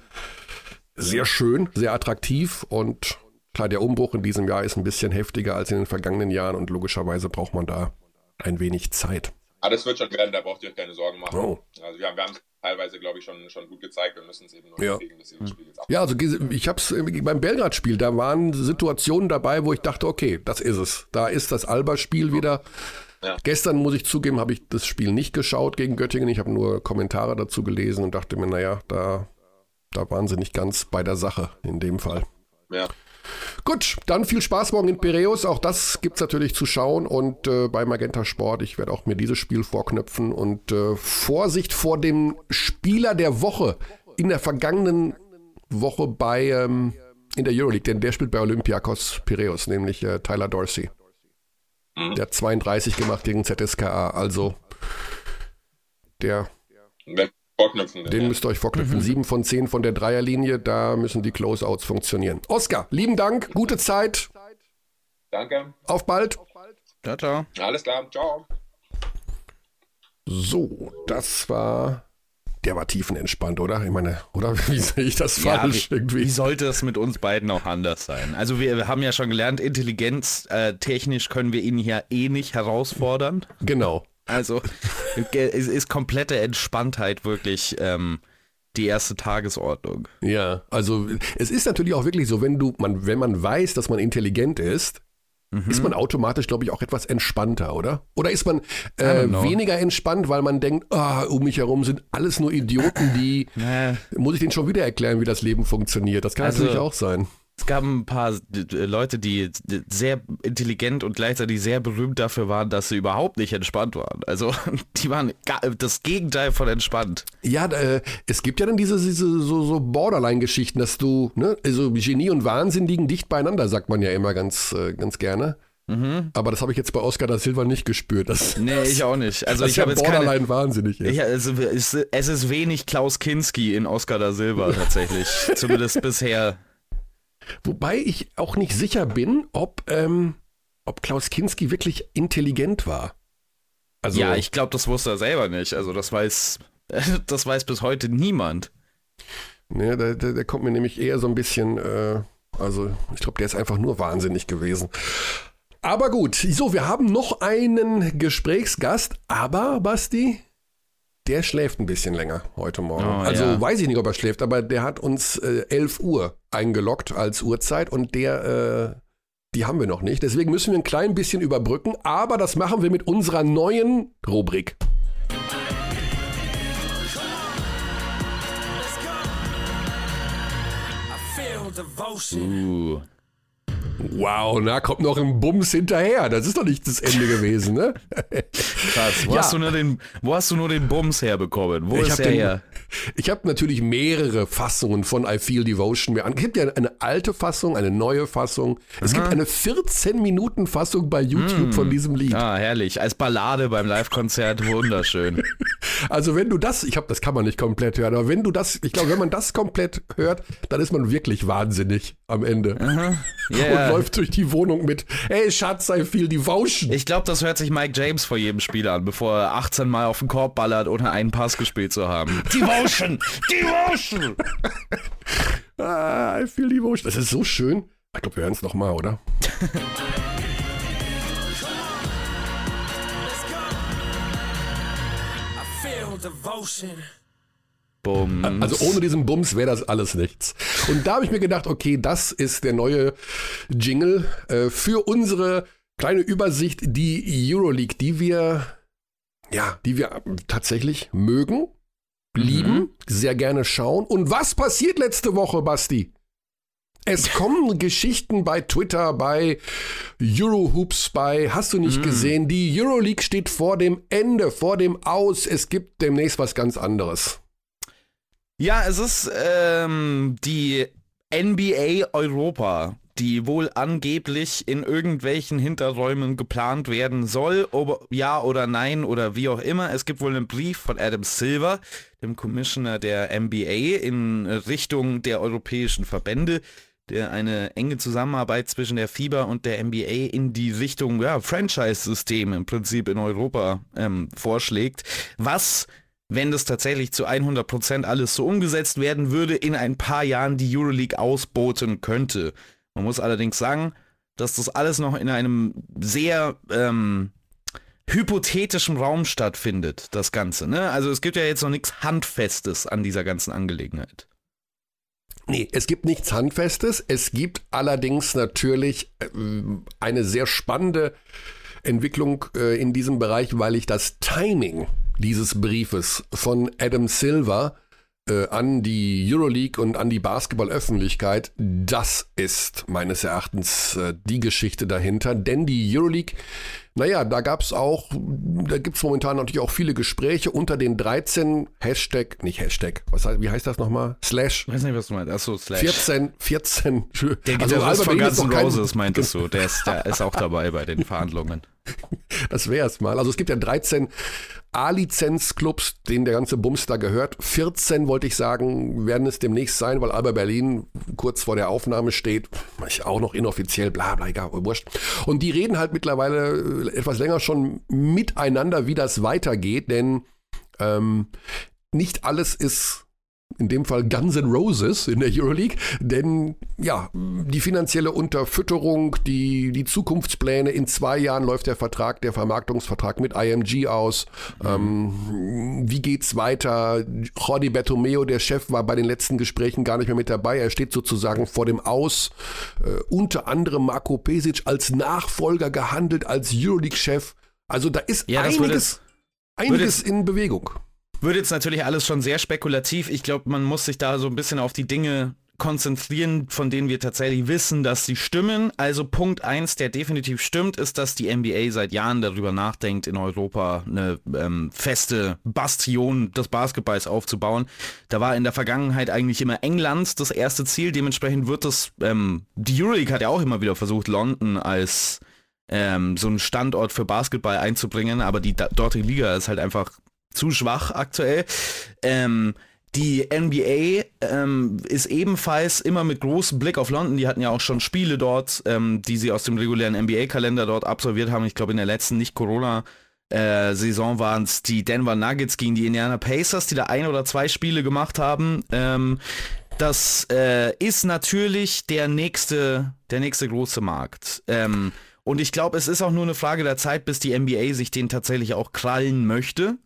sehr schön, sehr attraktiv und klar, der Umbruch in diesem Jahr ist ein bisschen heftiger als in den vergangenen Jahren und logischerweise braucht man da ein wenig Zeit. Ah, das wird schon werden, da braucht ihr euch keine Sorgen machen. Oh. Also wir, wir haben teilweise, glaube ich, schon, schon gut gezeigt. Wir müssen es eben nur ja. kriegen, dass das Spiel jetzt ab. Ja, also ich habe es beim Belgrad-Spiel, da waren Situationen dabei, wo ich dachte, okay, das ist es. Da ist das Alba-Spiel wieder. Ja. Gestern, muss ich zugeben, habe ich das Spiel nicht geschaut gegen Göttingen. Ich habe nur Kommentare dazu gelesen und dachte mir, naja, da, da waren sie nicht ganz bei der Sache in dem Fall. Ja. Gut, dann viel Spaß morgen in Piräus. Auch das gibt es natürlich zu schauen. Und äh, bei Magenta Sport, ich werde auch mir dieses Spiel vorknöpfen. Und äh, Vorsicht vor dem Spieler der Woche in der vergangenen Woche bei ähm, in der Euroleague, denn der spielt bei Olympiakos Piräus, nämlich äh, Tyler Dorsey. Mhm. Der hat 32 gemacht gegen ZSKA. Also der. Wenn vorknüpfen. Den ja. müsst ihr euch vorknüpfen. Mhm. Sieben von zehn von der Dreierlinie, da müssen die Closeouts funktionieren. Oskar, lieben Dank, gute Zeit. Danke. Auf bald. Ciao, ciao. Alles klar, ciao. So, das war. Der war tiefenentspannt, oder? Ich meine, oder wie sehe ich das falsch ja, wie, irgendwie? Wie sollte es mit uns beiden auch anders sein? Also wir, wir haben ja schon gelernt, Intelligenz äh, technisch können wir ihn hier eh nicht herausfordern. Genau. Also es ist komplette Entspanntheit wirklich ähm, die erste Tagesordnung. Ja, also es ist natürlich auch wirklich so, wenn du, man, wenn man weiß, dass man intelligent ist, mhm. ist man automatisch, glaube ich, auch etwas entspannter, oder? Oder ist man äh, weniger entspannt, weil man denkt, oh, um mich herum sind alles nur Idioten, die, muss ich denen schon wieder erklären, wie das Leben funktioniert? Das kann also, natürlich auch sein. Es gab ein paar Leute, die sehr intelligent und gleichzeitig sehr berühmt dafür waren, dass sie überhaupt nicht entspannt waren. Also die waren das Gegenteil von entspannt. Ja, äh, es gibt ja dann diese, diese so, so Borderline-Geschichten, dass du, ne, also Genie und Wahnsinn liegen dicht beieinander, sagt man ja immer ganz, äh, ganz gerne. Mhm. Aber das habe ich jetzt bei Oscar da Silva nicht gespürt. Das, nee, ich auch nicht. Also ich habe Borderline keine, wahnsinnig. Ich, also, es, es ist wenig Klaus Kinski in Oscar da Silva tatsächlich. Zumindest bisher. Wobei ich auch nicht sicher bin, ob, ähm, ob Klaus Kinski wirklich intelligent war. Also, ja, ich glaube, das wusste er selber nicht. Also das weiß, das weiß bis heute niemand. Ne, der, der, der kommt mir nämlich eher so ein bisschen, äh, also ich glaube, der ist einfach nur wahnsinnig gewesen. Aber gut, so, wir haben noch einen Gesprächsgast, aber Basti, der schläft ein bisschen länger heute Morgen. Oh, also ja. weiß ich nicht, ob er schläft, aber der hat uns äh, 11 Uhr eingeloggt als Uhrzeit und der, äh, die haben wir noch nicht. Deswegen müssen wir ein klein bisschen überbrücken, aber das machen wir mit unserer neuen Rubrik. Uh. Wow, na, kommt noch ein Bums hinterher. Das ist doch nicht das Ende gewesen, ne? Krass. Wo, ja. hast, du nur den, wo hast du nur den Bums herbekommen? Wo ich ist der den, her? Ich habe natürlich mehrere Fassungen von I Feel Devotion mir an. Es gibt ja eine alte Fassung, eine neue Fassung. Es Aha. gibt eine 14-Minuten-Fassung bei YouTube mm. von diesem Lied. Ah, herrlich. Als Ballade beim Live-Konzert, wunderschön. also wenn du das, ich habe, das kann man nicht komplett hören, aber wenn du das, ich glaube, wenn man das komplett hört, dann ist man wirklich wahnsinnig am Ende. Yeah. Und läuft durch die Wohnung mit, hey Schatz, sei viel Devotion. Ich glaube, das hört sich Mike James vor jedem Spiel an, bevor er 18 Mal auf den Korb ballert, ohne einen Pass gespielt zu haben. Devotion! Devotion! ah, I feel Devotion. Das ist so schön. Ich glaube, wir hören es nochmal, oder? Devotion. Bums. Also ohne diesen Bums wäre das alles nichts. Und da habe ich mir gedacht, okay, das ist der neue Jingle äh, für unsere kleine Übersicht, die Euroleague, die wir, ja, die wir tatsächlich mögen, lieben, mhm. sehr gerne schauen. Und was passiert letzte Woche, Basti? Es kommen Geschichten bei Twitter, bei Eurohoops, bei Hast du nicht mm. gesehen? Die Euroleague steht vor dem Ende, vor dem Aus. Es gibt demnächst was ganz anderes. Ja, es ist ähm, die NBA Europa, die wohl angeblich in irgendwelchen Hinterräumen geplant werden soll, ob ja oder nein oder wie auch immer. Es gibt wohl einen Brief von Adam Silver, dem Commissioner der NBA, in Richtung der europäischen Verbände, der eine enge Zusammenarbeit zwischen der FIBA und der NBA in die Richtung ja, Franchise-System im Prinzip in Europa ähm, vorschlägt, was wenn das tatsächlich zu 100% alles so umgesetzt werden würde, in ein paar Jahren die Euroleague ausboten könnte. Man muss allerdings sagen, dass das alles noch in einem sehr ähm, hypothetischen Raum stattfindet, das Ganze. Ne? Also es gibt ja jetzt noch nichts Handfestes an dieser ganzen Angelegenheit. Nee, es gibt nichts Handfestes. Es gibt allerdings natürlich äh, eine sehr spannende Entwicklung äh, in diesem Bereich, weil ich das Timing dieses Briefes von Adam Silver äh, an die Euroleague und an die Basketballöffentlichkeit, das ist meines Erachtens äh, die Geschichte dahinter. Denn die Euroleague naja, da gab es auch, da gibt es momentan natürlich auch viele Gespräche unter den 13 Hashtag, nicht Hashtag, was heißt, wie heißt das nochmal? Slash. Ich weiß nicht, was du meinst. Achso, Slash. 14, 14. Der Gitarrist also, von Guns N' Roses meintest du, der ist, der ist auch dabei bei den Verhandlungen. Das wäre es mal. Also es gibt ja 13 A-Lizenz-Clubs, denen der ganze Bums da gehört. 14, wollte ich sagen, werden es demnächst sein, weil Alba Berlin kurz vor der Aufnahme steht. Ich auch noch inoffiziell, bla bla, egal, wurscht. Und die reden halt mittlerweile äh, etwas länger schon miteinander, wie das weitergeht, denn ähm, nicht alles ist in dem Fall Guns N' Roses in der Euroleague, denn ja, die finanzielle Unterfütterung, die, die Zukunftspläne, in zwei Jahren läuft der Vertrag, der Vermarktungsvertrag mit IMG aus. Ähm, wie geht's weiter? Jordi Bertomeo, der Chef, war bei den letzten Gesprächen gar nicht mehr mit dabei. Er steht sozusagen vor dem Aus. Äh, unter anderem Marco Pesic als Nachfolger gehandelt, als Euroleague-Chef. Also da ist ja, einiges, einiges in Bewegung. Wird jetzt natürlich alles schon sehr spekulativ. Ich glaube, man muss sich da so ein bisschen auf die Dinge konzentrieren, von denen wir tatsächlich wissen, dass sie stimmen. Also Punkt 1, der definitiv stimmt, ist, dass die NBA seit Jahren darüber nachdenkt, in Europa eine ähm, feste Bastion des Basketballs aufzubauen. Da war in der Vergangenheit eigentlich immer England das erste Ziel. Dementsprechend wird das, ähm, die Euroleague hat ja auch immer wieder versucht, London als ähm, so einen Standort für Basketball einzubringen, aber die dortige Liga ist halt einfach zu schwach aktuell. Ähm, die NBA ähm, ist ebenfalls immer mit großem Blick auf London. Die hatten ja auch schon Spiele dort, ähm, die sie aus dem regulären NBA-Kalender dort absolviert haben. Ich glaube, in der letzten Nicht-Corona- äh, waren es die Denver Nuggets gegen die Indiana Pacers, die da ein oder zwei Spiele gemacht haben. Ähm, das äh, ist natürlich der nächste, der nächste große Markt. Ähm, und ich glaube, es ist auch nur eine Frage der Zeit, bis die NBA sich den tatsächlich auch krallen möchte.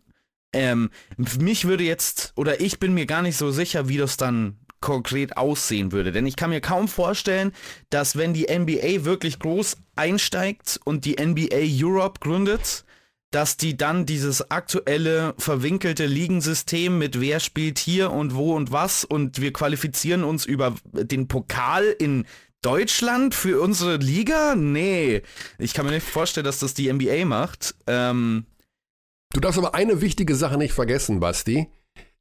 Ähm, mich würde jetzt, oder ich bin mir gar nicht so sicher, wie das dann konkret aussehen würde. Denn ich kann mir kaum vorstellen, dass wenn die NBA wirklich groß einsteigt und die NBA Europe gründet, dass die dann dieses aktuelle verwinkelte Ligensystem mit wer spielt hier und wo und was und wir qualifizieren uns über den Pokal in Deutschland für unsere Liga? Nee, ich kann mir nicht vorstellen, dass das die NBA macht. Ähm, Du darfst aber eine wichtige Sache nicht vergessen, Basti.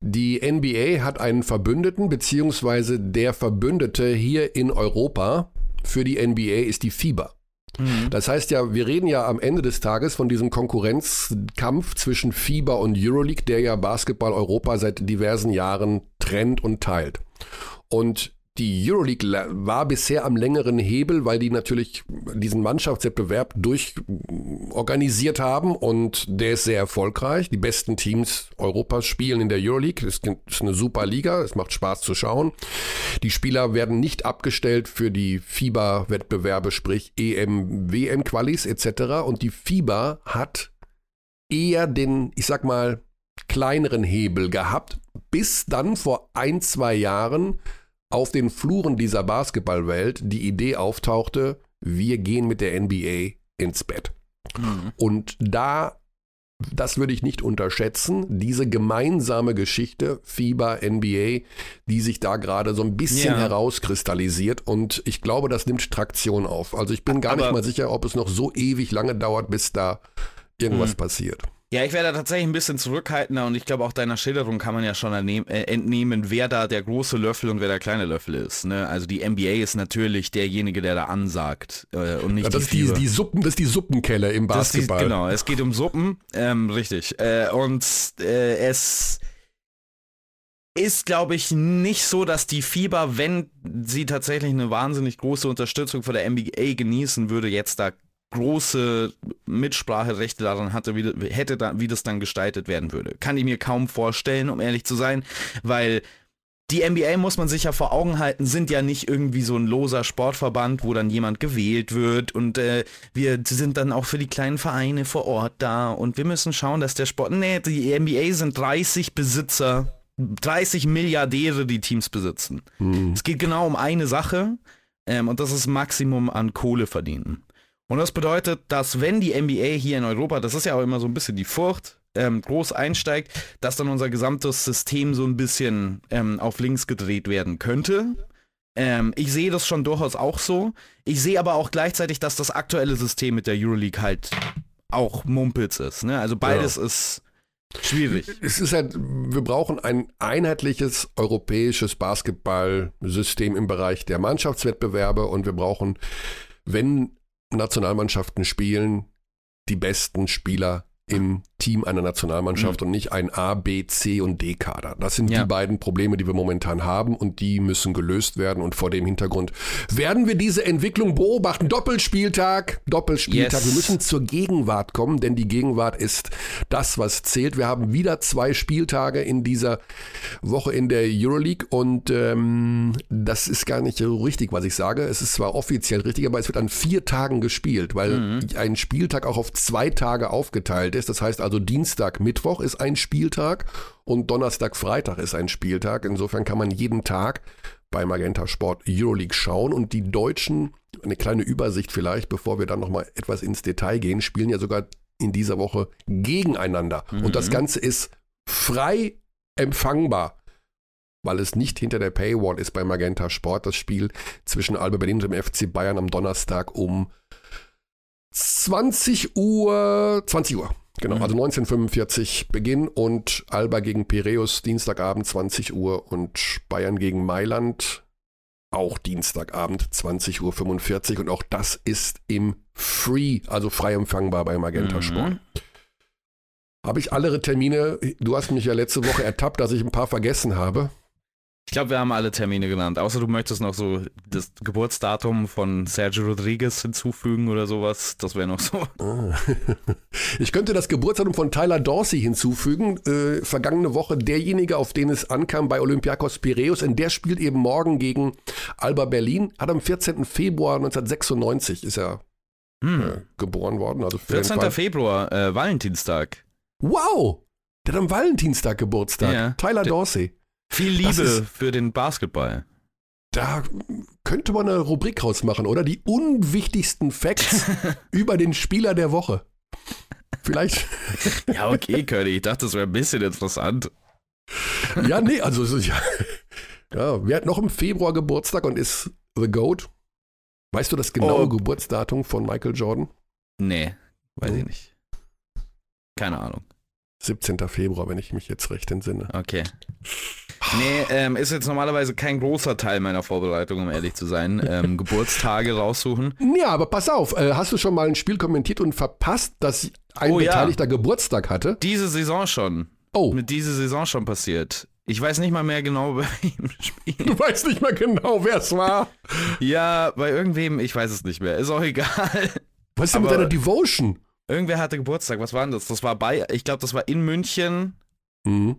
Die NBA hat einen Verbündeten, beziehungsweise der Verbündete hier in Europa für die NBA ist die FIBA. Mhm. Das heißt ja, wir reden ja am Ende des Tages von diesem Konkurrenzkampf zwischen FIBA und Euroleague, der ja Basketball Europa seit diversen Jahren trennt und teilt. Und die Euroleague war bisher am längeren Hebel, weil die natürlich diesen Mannschaftswettbewerb durchorganisiert haben und der ist sehr erfolgreich. Die besten Teams Europas spielen in der Euroleague. Das ist eine super Liga, es macht Spaß zu schauen. Die Spieler werden nicht abgestellt für die FIBA-Wettbewerbe, sprich EM, WM-Qualis etc. Und die FIBA hat eher den, ich sag mal, kleineren Hebel gehabt, bis dann vor ein, zwei Jahren auf den Fluren dieser Basketballwelt die Idee auftauchte, wir gehen mit der NBA ins Bett. Mhm. Und da, das würde ich nicht unterschätzen, diese gemeinsame Geschichte FIBA, NBA, die sich da gerade so ein bisschen ja. herauskristallisiert und ich glaube, das nimmt Traktion auf. Also ich bin gar Aber nicht mal sicher, ob es noch so ewig lange dauert, bis da irgendwas mhm. passiert. Ja, ich werde da tatsächlich ein bisschen zurückhaltender und ich glaube auch deiner Schilderung kann man ja schon äh, entnehmen, wer da der große Löffel und wer der kleine Löffel ist. Ne? Also die NBA ist natürlich derjenige, der da ansagt äh, und nicht ja, das die, ist die, die, Suppen, das ist die Suppenkelle im Basketball. Die, genau, es geht um Suppen, ähm, richtig. Äh, und äh, es ist, glaube ich, nicht so, dass die Fieber, wenn sie tatsächlich eine wahnsinnig große Unterstützung von der NBA genießen würde, jetzt da große Mitspracherechte daran hatte, wie, hätte da, wie das dann gestaltet werden würde. Kann ich mir kaum vorstellen, um ehrlich zu sein, weil die NBA muss man sich ja vor Augen halten, sind ja nicht irgendwie so ein loser Sportverband, wo dann jemand gewählt wird und äh, wir sind dann auch für die kleinen Vereine vor Ort da und wir müssen schauen, dass der Sport, nee, die NBA sind 30 Besitzer, 30 Milliardäre, die Teams besitzen. Mhm. Es geht genau um eine Sache ähm, und das ist Maximum an Kohle verdienen. Und das bedeutet, dass wenn die NBA hier in Europa, das ist ja auch immer so ein bisschen die Furcht, ähm, groß einsteigt, dass dann unser gesamtes System so ein bisschen ähm, auf links gedreht werden könnte. Ähm, ich sehe das schon durchaus auch so. Ich sehe aber auch gleichzeitig, dass das aktuelle System mit der Euroleague halt auch Mumpitz ist. Ne? Also beides ja. ist schwierig. Es ist halt, wir brauchen ein einheitliches europäisches Basketballsystem im Bereich der Mannschaftswettbewerbe und wir brauchen, wenn Nationalmannschaften spielen, die besten Spieler im Team einer Nationalmannschaft mhm. und nicht ein A, B, C und D-Kader. Das sind ja. die beiden Probleme, die wir momentan haben und die müssen gelöst werden. Und vor dem Hintergrund werden wir diese Entwicklung beobachten. Doppelspieltag, Doppelspieltag. Yes. Wir müssen zur Gegenwart kommen, denn die Gegenwart ist das, was zählt. Wir haben wieder zwei Spieltage in dieser Woche in der Euroleague und ähm, das ist gar nicht so richtig, was ich sage. Es ist zwar offiziell richtig, aber es wird an vier Tagen gespielt, weil mhm. ein Spieltag auch auf zwei Tage aufgeteilt ist. Das heißt also Dienstag, Mittwoch ist ein Spieltag und Donnerstag, Freitag ist ein Spieltag. Insofern kann man jeden Tag bei Magenta Sport Euroleague schauen und die Deutschen, eine kleine Übersicht vielleicht, bevor wir dann nochmal etwas ins Detail gehen, spielen ja sogar in dieser Woche gegeneinander. Mhm. Und das mhm. Ganze ist frei empfangbar weil es nicht hinter der Paywall ist bei Magenta Sport, das Spiel zwischen Alba Berlin und dem FC Bayern am Donnerstag um 20 Uhr, 20 Uhr. Genau, mhm. also 1945 Beginn und Alba gegen Piräus Dienstagabend 20 Uhr und Bayern gegen Mailand auch Dienstagabend 20.45 Uhr und auch das ist im Free, also frei empfangbar bei Magenta mhm. Sport. Habe ich alle Termine, du hast mich ja letzte Woche ertappt, dass ich ein paar vergessen habe. Ich glaube, wir haben alle Termine genannt. Außer du möchtest noch so das Geburtsdatum von Sergio Rodriguez hinzufügen oder sowas. Das wäre noch so. Ah. Ich könnte das Geburtsdatum von Tyler Dorsey hinzufügen. Äh, vergangene Woche derjenige, auf den es ankam bei Olympiakos Piraeus. Und der spielt eben morgen gegen Alba Berlin. Hat am 14. Februar 1996 ist er hm. äh, geboren worden. Also 14. Februar, äh, Valentinstag. Wow! Der hat am Valentinstag Geburtstag. Ja. Tyler Dorsey. Viel Liebe ist, für den Basketball. Da könnte man eine Rubrik rausmachen, oder? Die unwichtigsten Facts über den Spieler der Woche. Vielleicht. ja, okay, Curly. Ich dachte, das wäre ein bisschen interessant. ja, nee, also ja, ja, wer hat noch im Februar Geburtstag und ist The Goat? Weißt du das genaue oh. Geburtsdatum von Michael Jordan? Nee, weiß oh. ich nicht. Keine Ahnung. 17. Februar, wenn ich mich jetzt recht entsinne. Okay. Nee, ähm, ist jetzt normalerweise kein großer Teil meiner Vorbereitung, um ehrlich zu sein. Ähm, Geburtstage raussuchen. Ja, aber pass auf, äh, hast du schon mal ein Spiel kommentiert und verpasst, dass ein oh, Beteiligter ja. Geburtstag hatte? Diese Saison schon. Oh. Mit dieser Saison schon passiert. Ich weiß nicht mal mehr genau, bei wem Spiel. Du weißt nicht mal genau, wer es war. ja, bei irgendwem, ich weiß es nicht mehr. Ist auch egal. Was ist denn mit deiner Devotion? Irgendwer hatte Geburtstag. Was war denn das? Das war bei, ich glaube, das war in München. Mhm.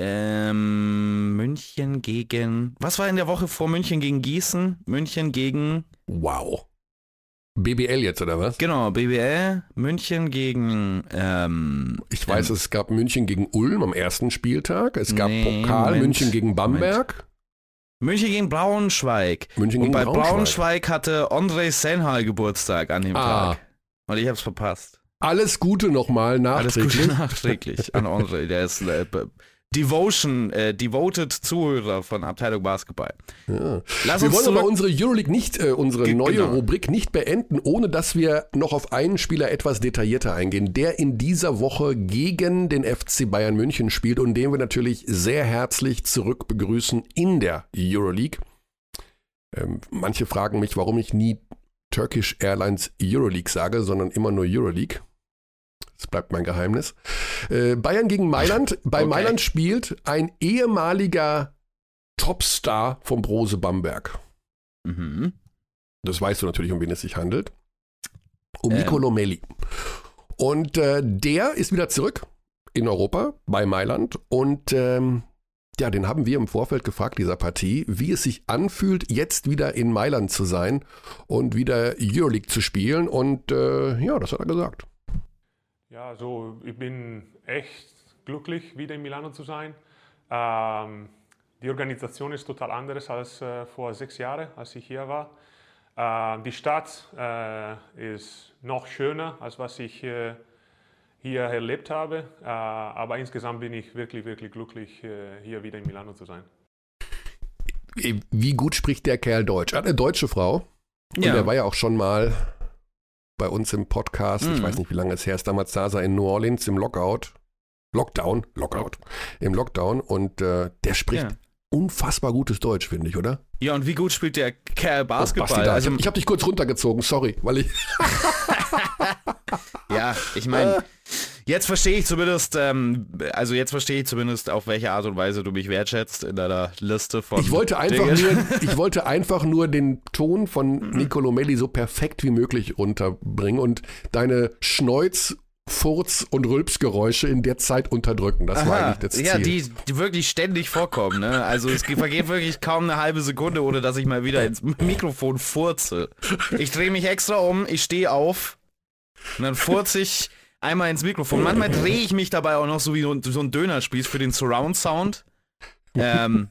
Ähm, München gegen. Was war in der Woche vor München gegen Gießen? München gegen. Wow. BBL jetzt, oder was? Genau, BBL, München gegen. Ähm, ich weiß, ähm, es gab München gegen Ulm am ersten Spieltag. Es gab nee, Pokal Moment, München gegen Bamberg. Moment. München gegen Braunschweig. München gegen Und bei Braunschweig. Braunschweig hatte André Senhal Geburtstag an dem ah. Tag. Und ich hab's verpasst. Alles Gute nochmal nachträglich. Alles Gute nachträglich an André. Der ist äh, Devotion, äh, devoted Zuhörer von Abteilung Basketball. Ja. wir wollen aber unsere Euroleague nicht, äh, unsere Ge neue genau. Rubrik nicht beenden, ohne dass wir noch auf einen Spieler etwas detaillierter eingehen, der in dieser Woche gegen den FC Bayern München spielt und den wir natürlich sehr herzlich zurück begrüßen in der Euroleague. Ähm, manche fragen mich, warum ich nie Turkish Airlines Euroleague sage, sondern immer nur Euroleague. Das bleibt mein Geheimnis. Äh, Bayern gegen Mailand. Bei okay. Mailand spielt ein ehemaliger Topstar vom Brose Bamberg. Mhm. Das weißt du natürlich, um wen es sich handelt. Um ähm. Nicolo Melli. Und äh, der ist wieder zurück in Europa bei Mailand und ähm, ja, den haben wir im Vorfeld gefragt, dieser Partie, wie es sich anfühlt, jetzt wieder in Mailand zu sein und wieder Euroleague zu spielen. Und äh, ja, das hat er gesagt. Ja, also ich bin echt glücklich, wieder in Milano zu sein. Ähm, die Organisation ist total anders als äh, vor sechs Jahren, als ich hier war. Äh, die Stadt äh, ist noch schöner, als was ich äh, hier erlebt habe. Äh, aber insgesamt bin ich wirklich, wirklich glücklich, äh, hier wieder in Milano zu sein. Wie gut spricht der Kerl Deutsch? Er hat eine deutsche Frau. Und ja. er war ja auch schon mal bei uns im Podcast. Mhm. Ich weiß nicht, wie lange es her ist. Damals saß er in New Orleans im Lockout. Lockdown, Lockout, im Lockdown. Und äh, der spricht ja. unfassbar gutes Deutsch, finde ich, oder? Ja, und wie gut spielt der Kerl Basketball? Oh, also, ich habe dich kurz runtergezogen, sorry, weil ich. ja, ich meine, Jetzt verstehe ich zumindest, ähm, also jetzt verstehe ich zumindest, auf welche Art und Weise du mich wertschätzt in deiner Liste von. Ich wollte einfach, nur, ich wollte einfach nur den Ton von Nicolo Melli so perfekt wie möglich runterbringen und deine Schneuz Furz- und Rülpsgeräusche in der Zeit unterdrücken. Das Aha, war eigentlich das Ziel. Ja, die, die wirklich ständig vorkommen. Ne? Also es vergeht wirklich kaum eine halbe Sekunde, ohne dass ich mal wieder ins Mikrofon furze. Ich drehe mich extra um, ich stehe auf und dann furze ich einmal ins Mikrofon. Manchmal drehe ich mich dabei auch noch so wie so ein Dönerspieß für den Surround Sound. Ähm,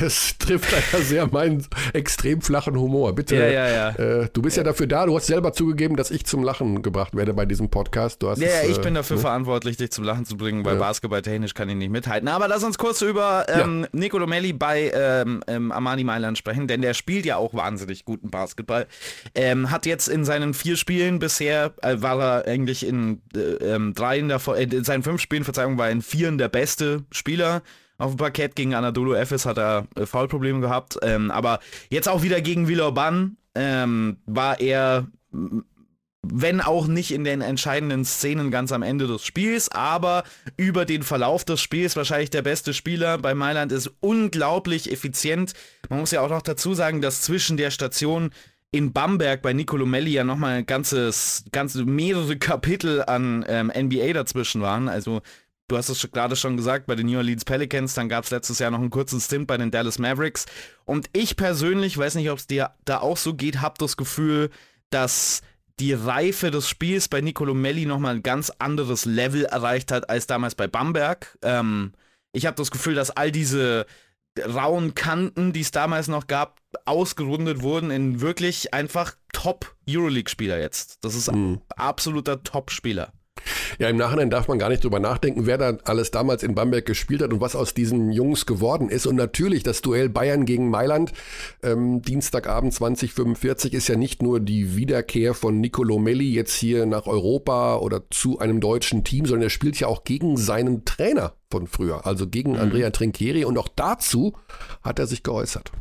es trifft leider sehr meinen extrem flachen Humor. Bitte, ja, ja, ja. Äh, du bist ja. dafür da. Du hast selber zugegeben, dass ich zum Lachen gebracht werde bei diesem Podcast. Ja, es, ich äh, bin dafür ne? verantwortlich, dich zum Lachen zu bringen, weil basketballtechnisch kann ich nicht mithalten. Aber lass uns kurz über ähm, Nicolo Melli bei ähm, ähm, Armani Mailand sprechen, denn der spielt ja auch wahnsinnig guten Basketball. Ähm, hat jetzt in seinen vier Spielen bisher, äh, war er eigentlich in äh, ähm, drei in, der, äh, in seinen fünf Spielen, Verzeihung, war in vieren der beste Spieler auf dem Parkett. Gegen Anadolu Efes hat er äh, Foulprobleme gehabt. Ähm, aber jetzt auch wieder gegen Villeurbanne ähm, war er, wenn auch nicht in den entscheidenden Szenen ganz am Ende des Spiels, aber über den Verlauf des Spiels wahrscheinlich der beste Spieler bei Mailand ist unglaublich effizient. Man muss ja auch noch dazu sagen, dass zwischen der Station in Bamberg bei Nicolo Melli ja nochmal ganzes, ganze mehrere Kapitel an ähm, NBA dazwischen waren. Also Du hast es gerade schon gesagt, bei den New Orleans Pelicans, dann gab es letztes Jahr noch einen kurzen Stint bei den Dallas Mavericks. Und ich persönlich, weiß nicht, ob es dir da auch so geht, habe das Gefühl, dass die Reife des Spiels bei Nicolo Melli nochmal ein ganz anderes Level erreicht hat als damals bei Bamberg. Ähm, ich habe das Gefühl, dass all diese rauen Kanten, die es damals noch gab, ausgerundet wurden in wirklich einfach Top-Euroleague-Spieler jetzt. Das ist mhm. absoluter Top-Spieler. Ja, im Nachhinein darf man gar nicht drüber nachdenken, wer da alles damals in Bamberg gespielt hat und was aus diesen Jungs geworden ist. Und natürlich das Duell Bayern gegen Mailand, ähm, Dienstagabend 2045, ist ja nicht nur die Wiederkehr von Nicolo Melli jetzt hier nach Europa oder zu einem deutschen Team, sondern er spielt ja auch gegen seinen Trainer von früher, also gegen mhm. Andrea Trinchieri. Und auch dazu hat er sich geäußert.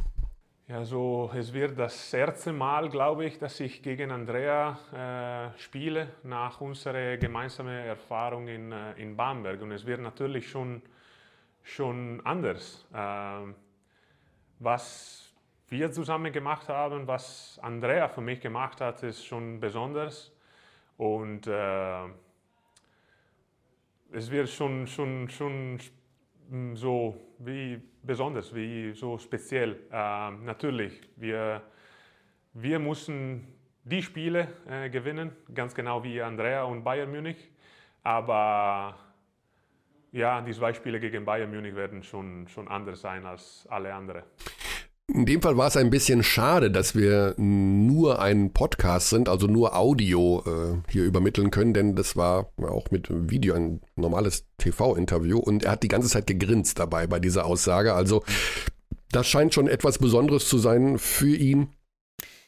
Ja, so, es wird das erste Mal, glaube ich, dass ich gegen Andrea äh, spiele nach unserer gemeinsamen Erfahrung in, äh, in Bamberg. Und es wird natürlich schon, schon anders. Äh, was wir zusammen gemacht haben, was Andrea für mich gemacht hat, ist schon besonders. Und äh, es wird schon, schon, schon so wie besonders, wie so speziell. Äh, natürlich, wir, wir müssen die Spiele äh, gewinnen, ganz genau wie Andrea und Bayern Munich. Aber ja, die zwei Spiele gegen Bayern Munich werden schon, schon anders sein als alle anderen. In dem Fall war es ein bisschen schade, dass wir nur ein Podcast sind, also nur Audio äh, hier übermitteln können, denn das war auch mit Video ein normales TV-Interview und er hat die ganze Zeit gegrinst dabei bei dieser Aussage. Also das scheint schon etwas Besonderes zu sein für ihn,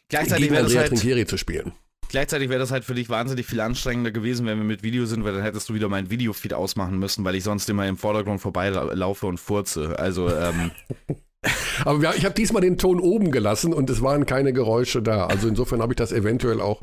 Gleichzeitig gegen Andrea halt, Trinchieri zu spielen. Gleichzeitig wäre das halt für dich wahnsinnig viel anstrengender gewesen, wenn wir mit Video sind, weil dann hättest du wieder mein Videofeed ausmachen müssen, weil ich sonst immer im Vordergrund vorbeilaufe und furze. Also ähm, Aber wir, ich habe diesmal den Ton oben gelassen und es waren keine Geräusche da. Also insofern habe ich das eventuell auch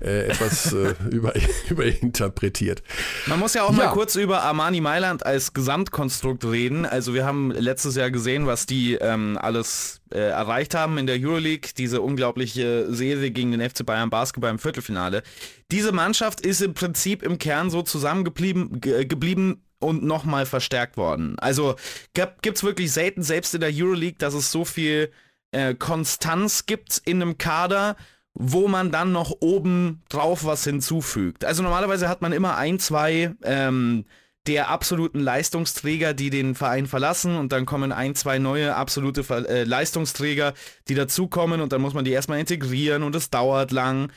äh, etwas äh, über, überinterpretiert. Man muss ja auch ja. mal kurz über Armani Mailand als Gesamtkonstrukt reden. Also wir haben letztes Jahr gesehen, was die ähm, alles äh, erreicht haben in der Euroleague. Diese unglaubliche Serie gegen den FC Bayern Basketball im Viertelfinale. Diese Mannschaft ist im Prinzip im Kern so zusammengeblieben geblieben und nochmal verstärkt worden. Also gibt es wirklich selten, selbst in der Euroleague, dass es so viel äh, Konstanz gibt in einem Kader, wo man dann noch oben drauf was hinzufügt. Also normalerweise hat man immer ein, zwei ähm, der absoluten Leistungsträger, die den Verein verlassen und dann kommen ein, zwei neue absolute Ver äh, Leistungsträger, die dazukommen und dann muss man die erstmal integrieren und es dauert lang.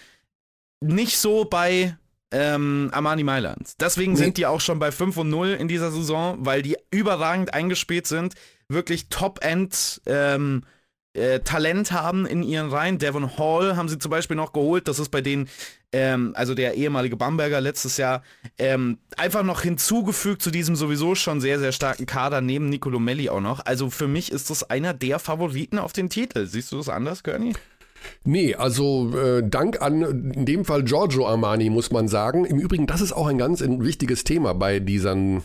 Nicht so bei ähm, Armani Mailand. Deswegen nee. sind die auch schon bei 5 und 0 in dieser Saison, weil die überragend eingespielt sind, wirklich Top-End ähm, äh, Talent haben in ihren Reihen. Devon Hall haben sie zum Beispiel noch geholt. Das ist bei denen, ähm, also der ehemalige Bamberger letztes Jahr, ähm, einfach noch hinzugefügt zu diesem sowieso schon sehr, sehr starken Kader neben Nicolo Melli auch noch. Also für mich ist das einer der Favoriten auf den Titel. Siehst du das anders, Körny? Nee, also äh, Dank an in dem Fall Giorgio Armani, muss man sagen. Im Übrigen, das ist auch ein ganz wichtiges Thema bei diesen,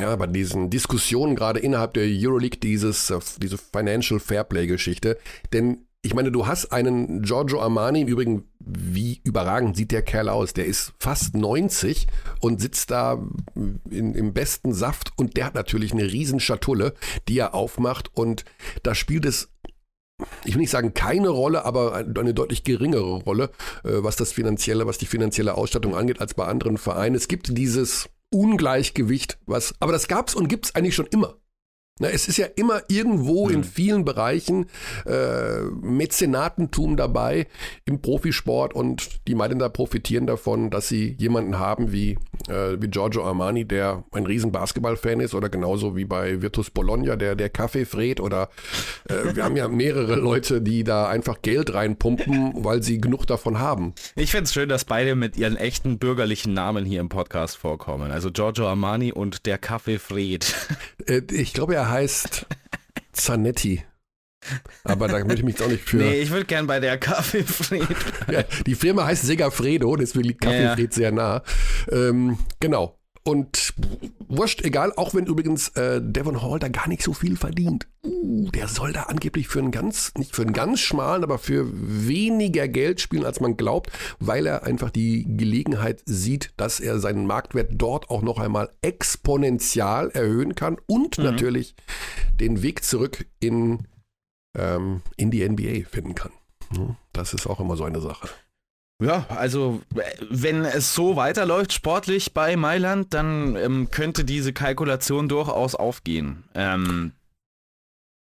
ja, bei diesen Diskussionen gerade innerhalb der Euroleague, dieses, äh, diese Financial Fairplay-Geschichte. Denn ich meine, du hast einen Giorgio Armani, im Übrigen, wie überragend sieht der Kerl aus? Der ist fast 90 und sitzt da in, im besten Saft und der hat natürlich eine riesen Schatulle, die er aufmacht und da spielt es ich will nicht sagen keine Rolle, aber eine deutlich geringere Rolle, äh, was das finanzielle, was die finanzielle Ausstattung angeht, als bei anderen Vereinen. Es gibt dieses Ungleichgewicht, was, aber das gab es und gibt es eigentlich schon immer. Na, es ist ja immer irgendwo mhm. in vielen Bereichen äh, Mäzenatentum dabei im Profisport und die Mailänder profitieren davon, dass sie jemanden haben wie, äh, wie Giorgio Armani, der ein riesen Basketballfan ist oder genauso wie bei Virtus Bologna, der der Kaffee fred oder äh, wir haben ja mehrere Leute, die da einfach Geld reinpumpen, weil sie genug davon haben. Ich finde es schön, dass beide mit ihren echten bürgerlichen Namen hier im Podcast vorkommen. Also Giorgio Armani und der Kaffee Fred. Äh, ich glaube, er heißt Zanetti. Aber da möchte ich mich auch nicht für. Nee, ich würde gern bei der Kaffeefred. ja, die Firma heißt Segafredo, deswegen liegt Kaffeefred ja, ja. sehr nah. Ähm, genau. Und wurscht, egal, auch wenn übrigens äh, Devon Hall da gar nicht so viel verdient. Uh, der soll da angeblich für einen ganz, nicht für einen ganz schmalen, aber für weniger Geld spielen, als man glaubt, weil er einfach die Gelegenheit sieht, dass er seinen Marktwert dort auch noch einmal exponentiell erhöhen kann und mhm. natürlich den Weg zurück in, ähm, in die NBA finden kann. Das ist auch immer so eine Sache. Ja, also wenn es so weiterläuft sportlich bei Mailand, dann ähm, könnte diese Kalkulation durchaus aufgehen. Ähm,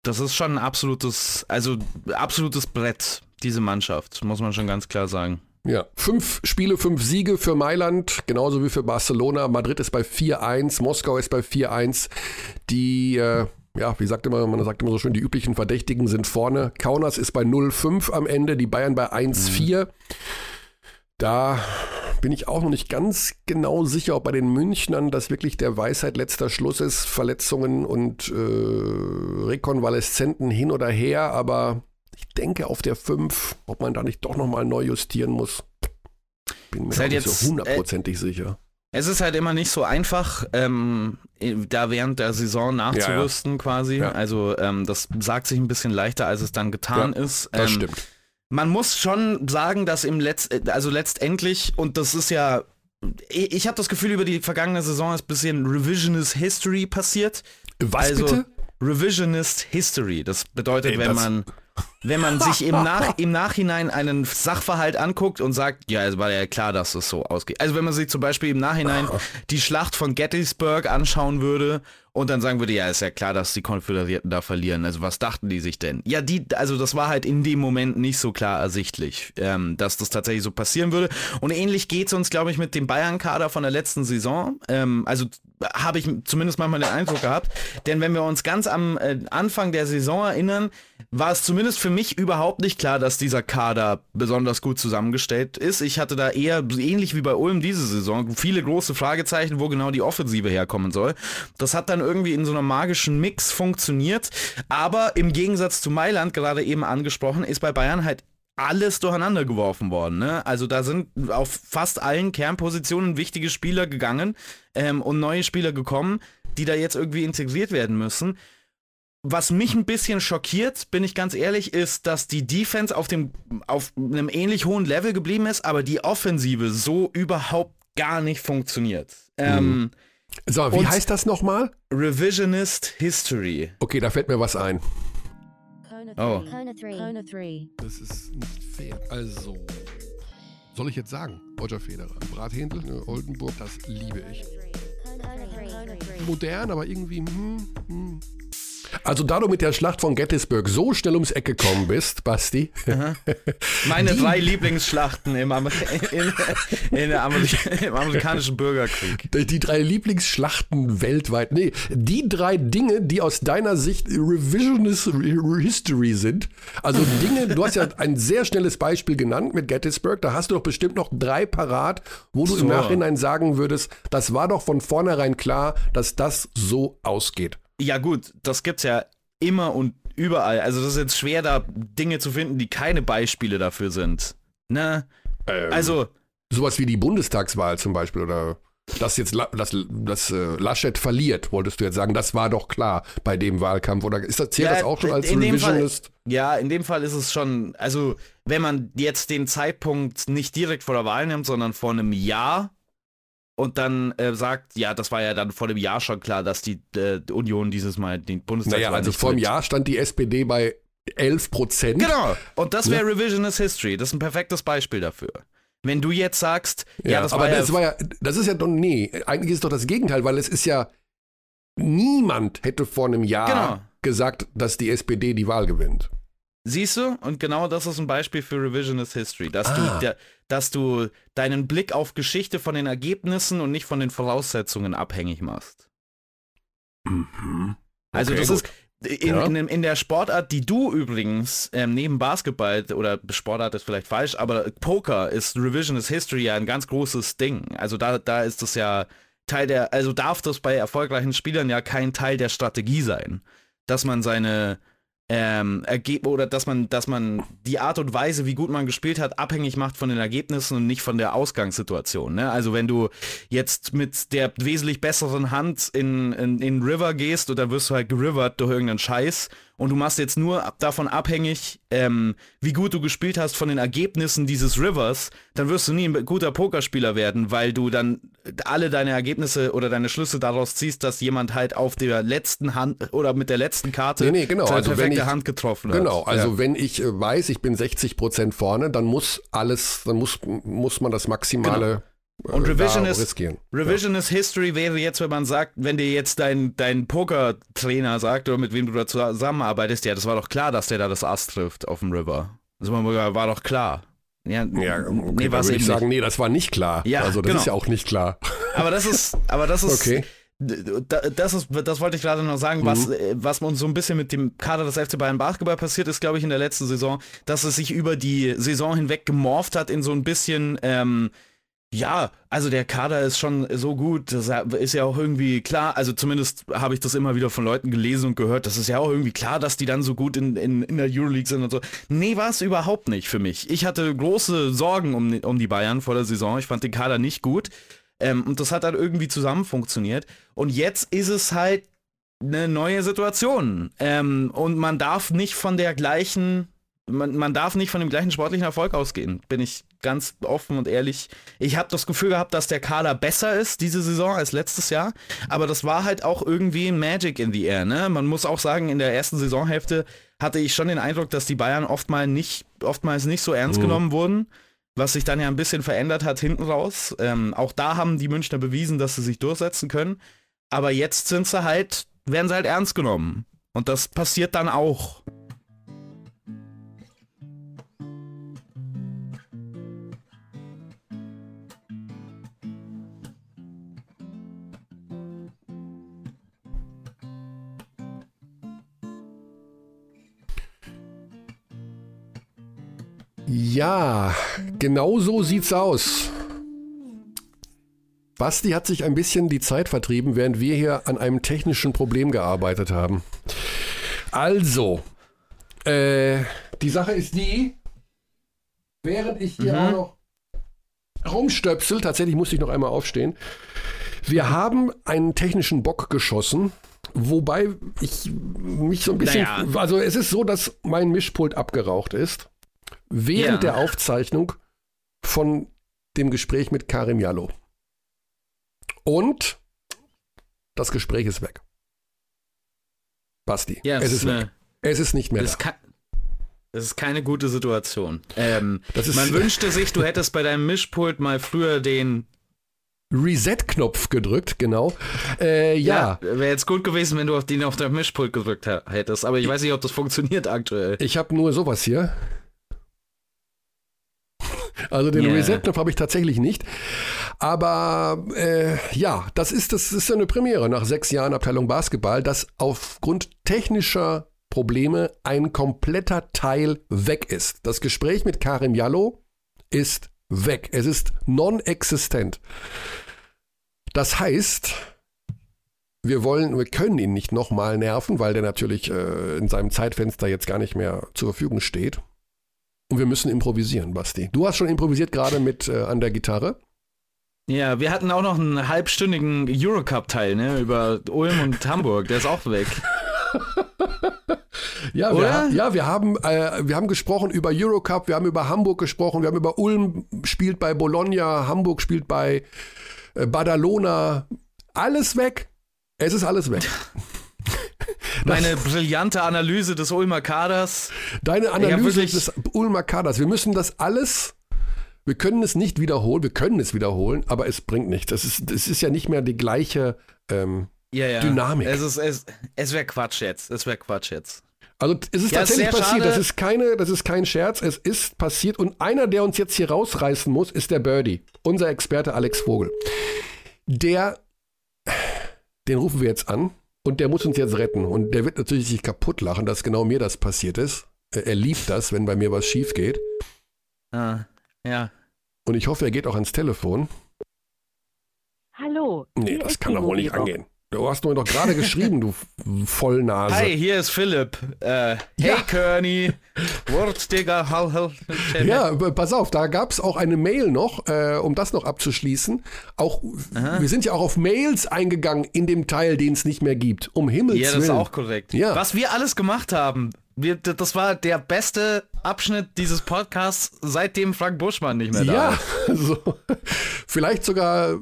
das ist schon ein absolutes, also absolutes Brett, diese Mannschaft, muss man schon ganz klar sagen. Ja, fünf Spiele, fünf Siege für Mailand, genauso wie für Barcelona. Madrid ist bei 4-1, Moskau ist bei 4-1. Die, äh, ja, wie sagt immer, man sagt immer so schön, die üblichen Verdächtigen sind vorne. Kaunas ist bei 0-5 am Ende, die Bayern bei 1-4. Mhm. Da bin ich auch noch nicht ganz genau sicher, ob bei den Münchnern das wirklich der Weisheit letzter Schluss ist. Verletzungen und äh, Rekonvaleszenten hin oder her, aber ich denke auf der 5, ob man da nicht doch nochmal neu justieren muss. Bin mir halt nicht jetzt, so hundertprozentig äh, sicher. Es ist halt immer nicht so einfach, ähm, da während der Saison nachzurüsten ja, ja. quasi. Ja. Also ähm, das sagt sich ein bisschen leichter, als es dann getan ist. Das ähm, stimmt man muss schon sagen, dass im Letz also letztendlich, und das ist ja, ich, habe das Gefühl, über die vergangene Saison ist ein bisschen Revisionist History passiert. Was also, bitte? Revisionist History. Das bedeutet, Ey, wenn das man wenn man sich im, Nach im Nachhinein einen Sachverhalt anguckt und sagt, ja, es war ja klar, dass es so ausgeht. Also wenn man sich zum Beispiel im Nachhinein die Schlacht von Gettysburg anschauen würde und dann sagen würde, ja, ist ja klar, dass die Konföderierten da verlieren. Also was dachten die sich denn? Ja, die, also das war halt in dem Moment nicht so klar ersichtlich, ähm, dass das tatsächlich so passieren würde. Und ähnlich geht es uns, glaube ich, mit dem Bayern-Kader von der letzten Saison. Ähm, also habe ich zumindest manchmal den Eindruck gehabt. Denn wenn wir uns ganz am äh, Anfang der Saison erinnern, war es zumindest für mich überhaupt nicht klar, dass dieser Kader besonders gut zusammengestellt ist. Ich hatte da eher, ähnlich wie bei Ulm diese Saison, viele große Fragezeichen, wo genau die Offensive herkommen soll. Das hat dann irgendwie in so einem magischen Mix funktioniert. Aber im Gegensatz zu Mailand, gerade eben angesprochen, ist bei Bayern halt alles durcheinander geworfen worden. Ne? Also da sind auf fast allen Kernpositionen wichtige Spieler gegangen ähm, und neue Spieler gekommen, die da jetzt irgendwie integriert werden müssen. Was mich ein bisschen schockiert, bin ich ganz ehrlich, ist, dass die Defense auf, dem, auf einem ähnlich hohen Level geblieben ist, aber die Offensive so überhaupt gar nicht funktioniert. Ähm, mhm. so, wie heißt das nochmal? Revisionist History. Okay, da fällt mir was ein. Oh. Das ist nicht fair. Also, soll ich jetzt sagen? Roger Federer. Brathändel, ne, Oldenburg, das liebe ich. Modern, aber irgendwie, hm, hm. Also da du mit der Schlacht von Gettysburg so schnell ums Eck gekommen bist, Basti. Meine die, drei Lieblingsschlachten im, Amer in, in Amerik im, amerikanischen Bürgerkrieg. Die drei Lieblingsschlachten weltweit. Nee, die drei Dinge, die aus deiner Sicht Revisionist History sind. Also Dinge, du hast ja ein sehr schnelles Beispiel genannt mit Gettysburg. Da hast du doch bestimmt noch drei parat, wo du so. im Nachhinein sagen würdest, das war doch von vornherein klar, dass das so ausgeht. Ja gut, das gibt's ja immer und überall. Also das ist jetzt schwer, da Dinge zu finden, die keine Beispiele dafür sind. Ne? Ähm, also. Sowas wie die Bundestagswahl zum Beispiel oder dass jetzt dass, dass, äh, Laschet verliert, wolltest du jetzt sagen, das war doch klar bei dem Wahlkampf. Oder ist das, zählt ja, das auch schon als Revisionist? Fall, ja, in dem Fall ist es schon, also wenn man jetzt den Zeitpunkt nicht direkt vor der Wahl nimmt, sondern vor einem Jahr, und dann äh, sagt, ja, das war ja dann vor dem Jahr schon klar, dass die äh, Union dieses Mal den Bundestag. Naja, also vor dem Jahr stand die SPD bei 11 Prozent. Genau. Und das wäre ja. Revisionist History. Das ist ein perfektes Beispiel dafür. Wenn du jetzt sagst, ja, ja das aber war das ja, war ja, das ist ja doch, nee, eigentlich ist doch das Gegenteil, weil es ist ja, niemand hätte vor einem Jahr genau. gesagt, dass die SPD die Wahl gewinnt. Siehst du? Und genau das ist ein Beispiel für Revisionist History, dass ah. du, der, dass du deinen Blick auf Geschichte von den Ergebnissen und nicht von den Voraussetzungen abhängig machst. Mhm. Also okay, das gut. ist in, ja. in, in, der Sportart, die du übrigens ähm, neben Basketball oder Sportart ist vielleicht falsch, aber Poker ist Revisionist History ja ein ganz großes Ding. Also da, da ist das ja Teil der, also darf das bei erfolgreichen Spielern ja kein Teil der Strategie sein, dass man seine ähm, Ergeb oder dass man, dass man die Art und Weise, wie gut man gespielt hat, abhängig macht von den Ergebnissen und nicht von der Ausgangssituation. Ne? Also wenn du jetzt mit der wesentlich besseren Hand in, in, in River gehst und dann wirst du halt gerivert durch irgendeinen Scheiß und du machst jetzt nur davon abhängig, ähm, wie gut du gespielt hast von den Ergebnissen dieses Rivers, dann wirst du nie ein guter Pokerspieler werden, weil du dann alle deine Ergebnisse oder deine Schlüsse daraus ziehst, dass jemand halt auf der letzten Hand oder mit der letzten Karte nee, nee, genau. seine also perfekte ich, Hand getroffen hat. Genau, also ja. wenn ich äh, weiß, ich bin 60 Prozent vorne, dann muss alles, dann muss, muss man das Maximale genau und Revisionist, Revisionist ja. History wäre jetzt, wenn man sagt, wenn dir jetzt dein, dein Poker-Trainer sagt oder mit wem du da zusammenarbeitest, ja, das war doch klar, dass der da das Ass trifft auf dem River. Das war doch klar. Ja, ja okay, nee, würde ich sagen, nicht. nee, das war nicht klar. Ja, also das genau. ist ja auch nicht klar. Aber das ist, aber das ist, okay. Das, ist, das wollte ich gerade noch sagen, mhm. was, äh, was uns so ein bisschen mit dem Kader des FC Bayern Basketball passiert ist, glaube ich, in der letzten Saison, dass es sich über die Saison hinweg gemorpht hat in so ein bisschen, ähm, ja, also der Kader ist schon so gut, das ist ja auch irgendwie klar, also zumindest habe ich das immer wieder von Leuten gelesen und gehört, das ist ja auch irgendwie klar, dass die dann so gut in, in, in der Euroleague sind und so. Nee, war es überhaupt nicht für mich. Ich hatte große Sorgen um, um die Bayern vor der Saison, ich fand den Kader nicht gut ähm, und das hat dann irgendwie zusammen funktioniert und jetzt ist es halt eine neue Situation ähm, und man darf nicht von der gleichen man, man darf nicht von dem gleichen sportlichen Erfolg ausgehen, bin ich ganz offen und ehrlich. Ich habe das Gefühl gehabt, dass der Kader besser ist diese Saison als letztes Jahr, aber das war halt auch irgendwie Magic in the air. Ne? Man muss auch sagen, in der ersten Saisonhälfte hatte ich schon den Eindruck, dass die Bayern oftmals nicht, oftmals nicht so ernst mhm. genommen wurden, was sich dann ja ein bisschen verändert hat hinten raus. Ähm, auch da haben die Münchner bewiesen, dass sie sich durchsetzen können, aber jetzt sind sie halt, werden sie halt ernst genommen. Und das passiert dann auch. Ja, genau so sieht's aus. Basti hat sich ein bisschen die Zeit vertrieben, während wir hier an einem technischen Problem gearbeitet haben. Also, äh, die Sache ist die, während ich hier mhm. auch noch rumstöpsel, tatsächlich musste ich noch einmal aufstehen, wir haben einen technischen Bock geschossen, wobei ich mich so ein bisschen, naja. also es ist so, dass mein Mischpult abgeraucht ist, während ja. der Aufzeichnung von dem Gespräch mit Karim Jallo. Und das Gespräch ist weg. Basti, yes, es ist weg. Es ist nicht mehr das da. das ist keine gute Situation. Ähm, man wünschte sich, du hättest bei deinem Mischpult mal früher den Reset-Knopf gedrückt, genau. Äh, ja. ja Wäre jetzt gut gewesen, wenn du auf den auf deinem Mischpult gedrückt hättest, aber ich weiß nicht, ob das funktioniert aktuell. Ich habe nur sowas hier. Also den yeah. Reset-Knopf habe ich tatsächlich nicht. Aber äh, ja, das ist, das ist eine Premiere nach sechs Jahren Abteilung Basketball, dass aufgrund technischer Probleme ein kompletter Teil weg ist. Das Gespräch mit Karim Jallo ist weg. Es ist non-existent. Das heißt, wir wollen, wir können ihn nicht nochmal nerven, weil der natürlich äh, in seinem Zeitfenster jetzt gar nicht mehr zur Verfügung steht. Und wir müssen improvisieren, Basti. Du hast schon improvisiert gerade mit äh, an der Gitarre. Ja, wir hatten auch noch einen halbstündigen Eurocup-Teil, ne, über Ulm und Hamburg. Der ist auch weg. ja, wir, ja, wir haben, äh, wir haben gesprochen über Eurocup, wir haben über Hamburg gesprochen, wir haben über Ulm spielt bei Bologna, Hamburg spielt bei äh, Badalona. Alles weg. Es ist alles weg. Meine brillante Analyse des Ulmer Kaders. Deine Analyse des Ulmer Kaders. Wir müssen das alles wir können es nicht wiederholen, wir können es wiederholen, aber es bringt nichts. Es ist, es ist ja nicht mehr die gleiche ähm, ja, ja. Dynamik. Es, es, es wäre Quatsch jetzt. Es wäre Quatsch jetzt. Also es ist ja, tatsächlich ist passiert. Das ist, keine, das ist kein Scherz. Es ist passiert. Und einer, der uns jetzt hier rausreißen muss, ist der Birdie. Unser Experte Alex Vogel. Der, den rufen wir jetzt an. Und der muss uns jetzt retten. Und der wird natürlich sich kaputt lachen, dass genau mir das passiert ist. Er liebt das, wenn bei mir was schief geht. Ah. Ja. Und ich hoffe, er geht auch ans Telefon. Hallo. Nee, das kann doch wohl nicht angehen. Du hast mir doch gerade geschrieben, du Vollnase. Hi, hier ist Philipp. Äh, hey. Körny. Hall, ja, pass auf, da gab es auch eine Mail noch, äh, um das noch abzuschließen. Auch, wir sind ja auch auf Mails eingegangen in dem Teil, den es nicht mehr gibt. Um Himmels Willen. Ja, das ist auch korrekt. Ja. Was wir alles gemacht haben, wir, das war der beste Abschnitt dieses Podcasts, seitdem Frank Buschmann nicht mehr da ja, ist. Ja, so. vielleicht sogar,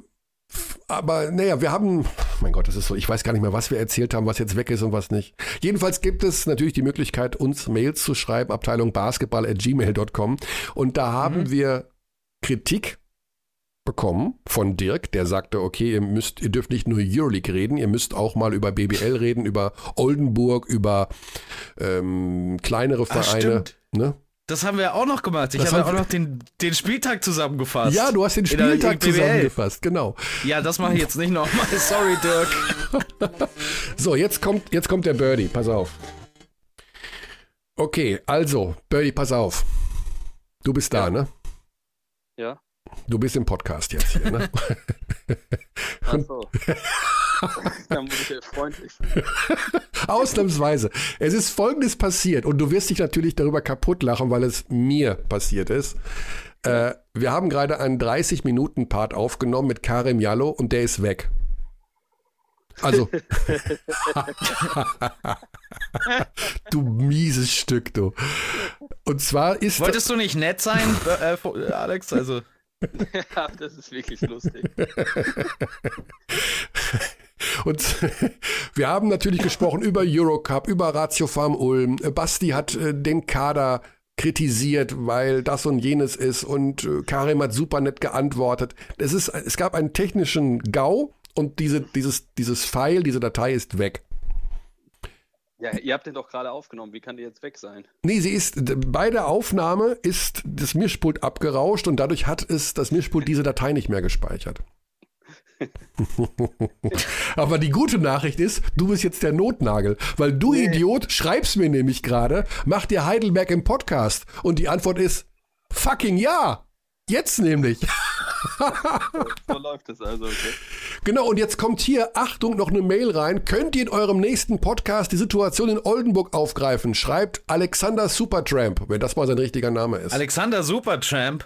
aber naja, wir haben, mein Gott, das ist so, ich weiß gar nicht mehr, was wir erzählt haben, was jetzt weg ist und was nicht. Jedenfalls gibt es natürlich die Möglichkeit, uns Mails zu schreiben, Abteilung basketball at gmail.com und da haben mhm. wir Kritik bekommen von Dirk, der sagte, okay, ihr müsst, ihr dürft nicht nur Euroleague reden, ihr müsst auch mal über BBL reden, über Oldenburg, über ähm, kleinere Vereine. Ach, ne? Das haben wir auch noch gemacht. Ich das habe auch noch den, den Spieltag zusammengefasst. Ja, du hast den Spieltag zusammengefasst, genau. Ja, das mache ich jetzt nicht nochmal. Sorry, Dirk. so, jetzt kommt, jetzt kommt der Birdie. Pass auf. Okay, also, Birdie, pass auf. Du bist da, ja. ne? Ja. Du bist im Podcast jetzt hier, ne? Ach so. da muss ich ja freundlich sein. Ausnahmsweise. Es ist folgendes passiert und du wirst dich natürlich darüber kaputt lachen, weil es mir passiert ist. Äh, wir haben gerade einen 30-Minuten-Part aufgenommen mit Karim Jallo und der ist weg. Also. du mieses Stück, du. Und zwar ist. Wolltest du nicht nett sein, äh, Alex? Also. ja, das ist wirklich lustig. Und wir haben natürlich gesprochen über Eurocup, über Ratio Farm Ulm. Basti hat äh, den Kader kritisiert, weil das und jenes ist und äh, Karim hat super nett geantwortet. Es, ist, es gab einen technischen GAU und diese, dieses, dieses File, diese Datei ist weg. Ja, ihr habt den doch gerade aufgenommen. Wie kann die jetzt weg sein? Nee, sie ist, bei der Aufnahme ist das Mischpult abgerauscht und dadurch hat es das Mischpult diese Datei nicht mehr gespeichert. Aber die gute Nachricht ist, du bist jetzt der Notnagel, weil du nee. Idiot schreibst mir nämlich gerade, mach dir Heidelberg im Podcast und die Antwort ist fucking ja. Jetzt nämlich. so läuft es also, okay. Genau, und jetzt kommt hier, Achtung, noch eine Mail rein. Könnt ihr in eurem nächsten Podcast die Situation in Oldenburg aufgreifen? Schreibt Alexander Supertramp, wenn das mal sein richtiger Name ist. Alexander Supertramp.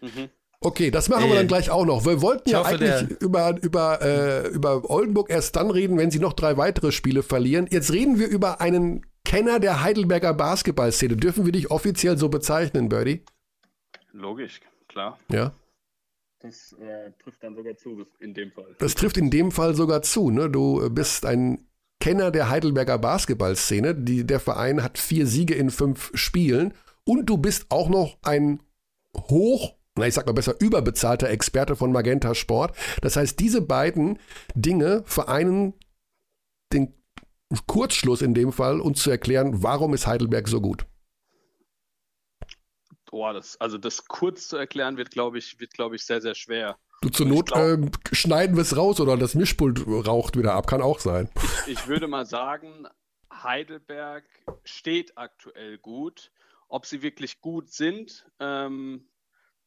Mhm. Okay, das machen wir dann gleich auch noch. Wir wollten ja hoffe, eigentlich über, über, äh, über Oldenburg erst dann reden, wenn sie noch drei weitere Spiele verlieren. Jetzt reden wir über einen Kenner der Heidelberger Basketballszene. Dürfen wir dich offiziell so bezeichnen, Birdie? Logisch, klar. Ja. Das äh, trifft dann sogar zu in dem Fall. Das trifft in dem Fall sogar zu. Ne? Du bist ein Kenner der Heidelberger Basketballszene. Die, der Verein hat vier Siege in fünf Spielen. Und du bist auch noch ein hoch na, ich sag mal besser, überbezahlter Experte von Magenta Sport. Das heißt, diese beiden Dinge vereinen den Kurzschluss in dem Fall, uns zu erklären, warum ist Heidelberg so gut. Boah, das, also das kurz zu erklären wird, glaube ich, wird, glaube ich, sehr, sehr schwer. Du zur Not glaub, äh, schneiden wir es raus oder das Mischpult raucht wieder ab, kann auch sein. Ich würde mal sagen, Heidelberg steht aktuell gut. Ob sie wirklich gut sind, ähm,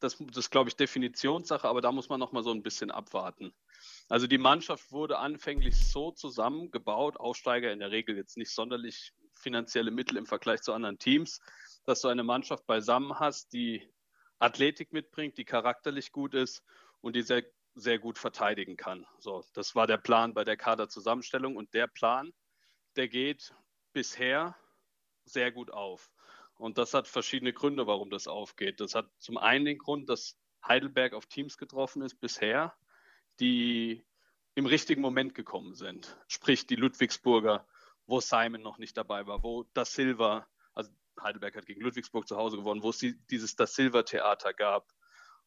das, das glaube ich, Definitionssache, aber da muss man noch mal so ein bisschen abwarten. Also die Mannschaft wurde anfänglich so zusammengebaut, Aufsteiger in der Regel jetzt nicht sonderlich finanzielle Mittel im Vergleich zu anderen Teams, dass du eine Mannschaft beisammen hast, die Athletik mitbringt, die charakterlich gut ist und die sehr, sehr gut verteidigen kann. So, das war der Plan bei der Kaderzusammenstellung und der Plan, der geht bisher sehr gut auf. Und das hat verschiedene Gründe, warum das aufgeht. Das hat zum einen den Grund, dass Heidelberg auf Teams getroffen ist bisher, die im richtigen Moment gekommen sind. Sprich die Ludwigsburger, wo Simon noch nicht dabei war, wo Da Silva, also Heidelberg hat gegen Ludwigsburg zu Hause gewonnen, wo es die, dieses Da Silva Theater gab.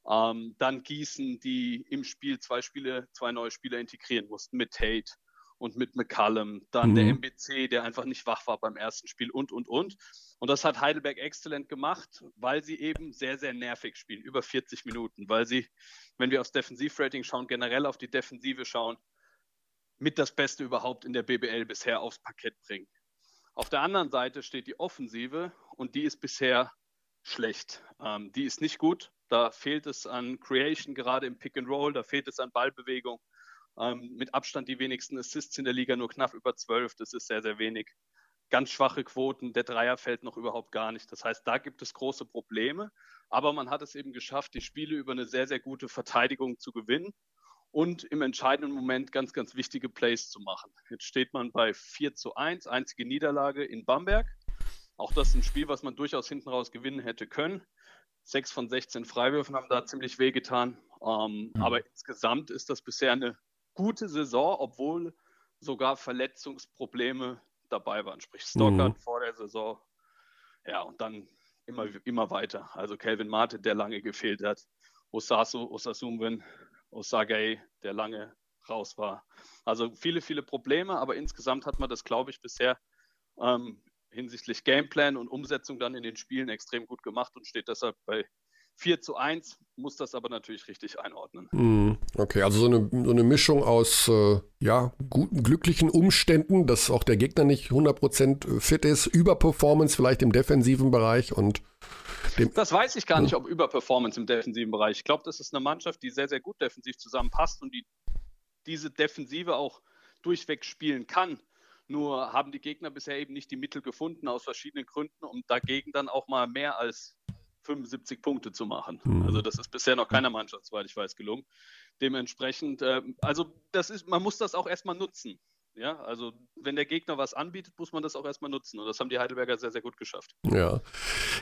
Ähm, dann Gießen, die im Spiel zwei Spiele, zwei neue Spieler integrieren mussten mit Tate und mit McCallum, dann mhm. der MBC, der einfach nicht wach war beim ersten Spiel und, und, und. Und das hat Heidelberg exzellent gemacht, weil sie eben sehr, sehr nervig spielen, über 40 Minuten, weil sie, wenn wir aufs Defensivrating schauen, generell auf die Defensive schauen, mit das Beste überhaupt in der BBL bisher aufs Parkett bringen. Auf der anderen Seite steht die Offensive und die ist bisher schlecht. Ähm, die ist nicht gut. Da fehlt es an Creation, gerade im Pick and Roll, da fehlt es an Ballbewegung. Ähm, mit Abstand die wenigsten Assists in der Liga, nur knapp über zwölf. Das ist sehr, sehr wenig. Ganz schwache Quoten. Der Dreier fällt noch überhaupt gar nicht. Das heißt, da gibt es große Probleme. Aber man hat es eben geschafft, die Spiele über eine sehr, sehr gute Verteidigung zu gewinnen und im entscheidenden Moment ganz, ganz wichtige Plays zu machen. Jetzt steht man bei 4 zu 1, einzige Niederlage in Bamberg. Auch das ist ein Spiel, was man durchaus hinten raus gewinnen hätte können. Sechs von 16 Freiwürfen haben da ziemlich wehgetan. Ähm, mhm. Aber insgesamt ist das bisher eine gute Saison, obwohl sogar Verletzungsprobleme dabei waren. Sprich Stockard mhm. vor der Saison. Ja, und dann immer, immer weiter. Also Kelvin Marte, der lange gefehlt hat. Osasu, Osasumwen, Osagay, der lange raus war. Also viele, viele Probleme, aber insgesamt hat man das, glaube ich, bisher ähm, hinsichtlich Gameplan und Umsetzung dann in den Spielen extrem gut gemacht und steht deshalb bei 4 zu 1, muss das aber natürlich richtig einordnen. Hm, okay, also so eine, so eine Mischung aus äh, ja, guten, glücklichen Umständen, dass auch der Gegner nicht 100% fit ist, Überperformance vielleicht im defensiven Bereich und dem Das weiß ich gar nicht, ob Überperformance im defensiven Bereich. Ich glaube, das ist eine Mannschaft, die sehr, sehr gut defensiv zusammenpasst und die diese Defensive auch durchweg spielen kann. Nur haben die Gegner bisher eben nicht die Mittel gefunden, aus verschiedenen Gründen, um dagegen dann auch mal mehr als 75 Punkte zu machen. Mhm. Also das ist bisher noch keiner Mannschaft, soweit ich weiß, gelungen. Dementsprechend, äh, also das ist, man muss das auch erstmal nutzen. Ja, also wenn der Gegner was anbietet, muss man das auch erstmal nutzen. Und das haben die Heidelberger sehr, sehr gut geschafft. Ja.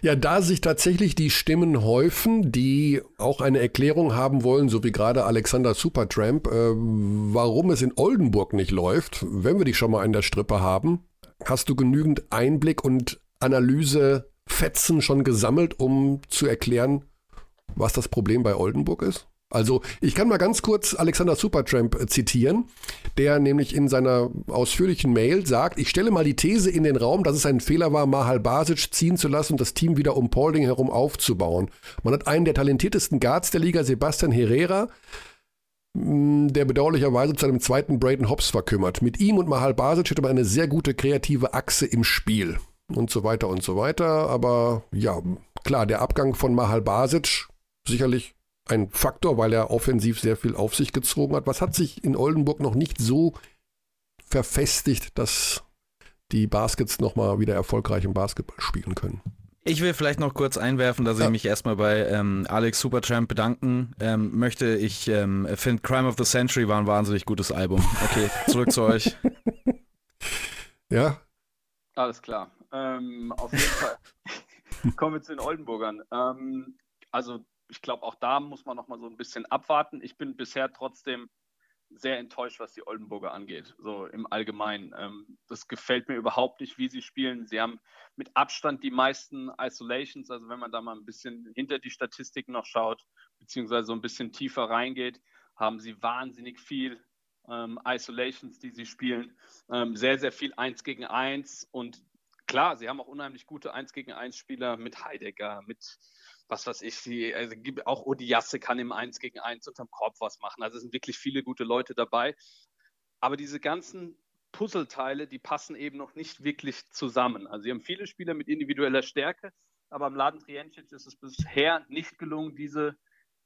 Ja, da sich tatsächlich die Stimmen häufen, die auch eine Erklärung haben wollen, so wie gerade Alexander Supertramp, äh, warum es in Oldenburg nicht läuft, wenn wir dich schon mal in der Strippe haben, hast du genügend Einblick und Analyse Fetzen schon gesammelt, um zu erklären, was das Problem bei Oldenburg ist? Also ich kann mal ganz kurz Alexander Supertramp äh, zitieren, der nämlich in seiner ausführlichen Mail sagt, ich stelle mal die These in den Raum, dass es ein Fehler war, Mahal Basic ziehen zu lassen und das Team wieder um Paulding herum aufzubauen. Man hat einen der talentiertesten Guards der Liga, Sebastian Herrera, mm, der bedauerlicherweise zu einem zweiten Braden Hobbs verkümmert. Mit ihm und Mahal Basic hätte man eine sehr gute kreative Achse im Spiel und so weiter und so weiter. Aber ja, klar, der Abgang von Mahal Basic sicherlich ein Faktor, weil er offensiv sehr viel auf sich gezogen hat. Was hat sich in Oldenburg noch nicht so verfestigt, dass die Baskets nochmal wieder erfolgreich im Basketball spielen können? Ich will vielleicht noch kurz einwerfen, dass ja. ich mich erstmal bei ähm, Alex Supertramp bedanken ähm, möchte. Ich ähm, finde Crime of the Century war ein wahnsinnig gutes Album. Okay, zurück zu euch. Ja. Alles klar. Ähm, auf jeden Fall. Kommen wir zu den Oldenburgern. Ähm, also ich glaube, auch da muss man noch mal so ein bisschen abwarten. Ich bin bisher trotzdem sehr enttäuscht, was die Oldenburger angeht, so im Allgemeinen. Ähm, das gefällt mir überhaupt nicht, wie sie spielen. Sie haben mit Abstand die meisten Isolations, also wenn man da mal ein bisschen hinter die Statistiken noch schaut, beziehungsweise so ein bisschen tiefer reingeht, haben sie wahnsinnig viel ähm, Isolations, die sie spielen. Ähm, sehr, sehr viel 1 gegen 1 und klar, sie haben auch unheimlich gute 1 gegen 1 Spieler mit Heidegger, mit was weiß ich, die, also auch Odiasse kann im 1 gegen 1 unterm Korb was machen. Also es sind wirklich viele gute Leute dabei. Aber diese ganzen Puzzleteile, die passen eben noch nicht wirklich zusammen. Also sie haben viele Spieler mit individueller Stärke, aber im Laden Trientschitz ist es bisher nicht gelungen, diese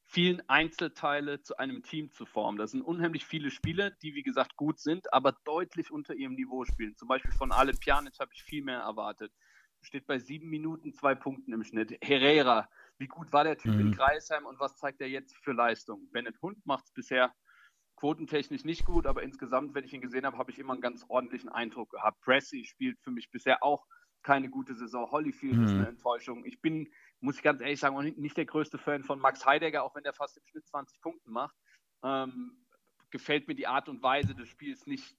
vielen Einzelteile zu einem Team zu formen. Das sind unheimlich viele Spieler, die wie gesagt gut sind, aber deutlich unter ihrem Niveau spielen. Zum Beispiel von Alen Pjanic habe ich viel mehr erwartet. Steht bei sieben Minuten zwei Punkten im Schnitt. Herrera wie gut war der Typ mhm. in Kreisheim und was zeigt er jetzt für Leistung? Bennett Hund macht es bisher quotentechnisch nicht gut, aber insgesamt, wenn ich ihn gesehen habe, habe ich immer einen ganz ordentlichen Eindruck gehabt. Pressy spielt für mich bisher auch keine gute Saison. Holyfield mhm. ist eine Enttäuschung. Ich bin, muss ich ganz ehrlich sagen, nicht der größte Fan von Max Heidegger, auch wenn der fast im Schnitt 20 Punkte macht. Ähm, gefällt mir die Art und Weise des Spiels nicht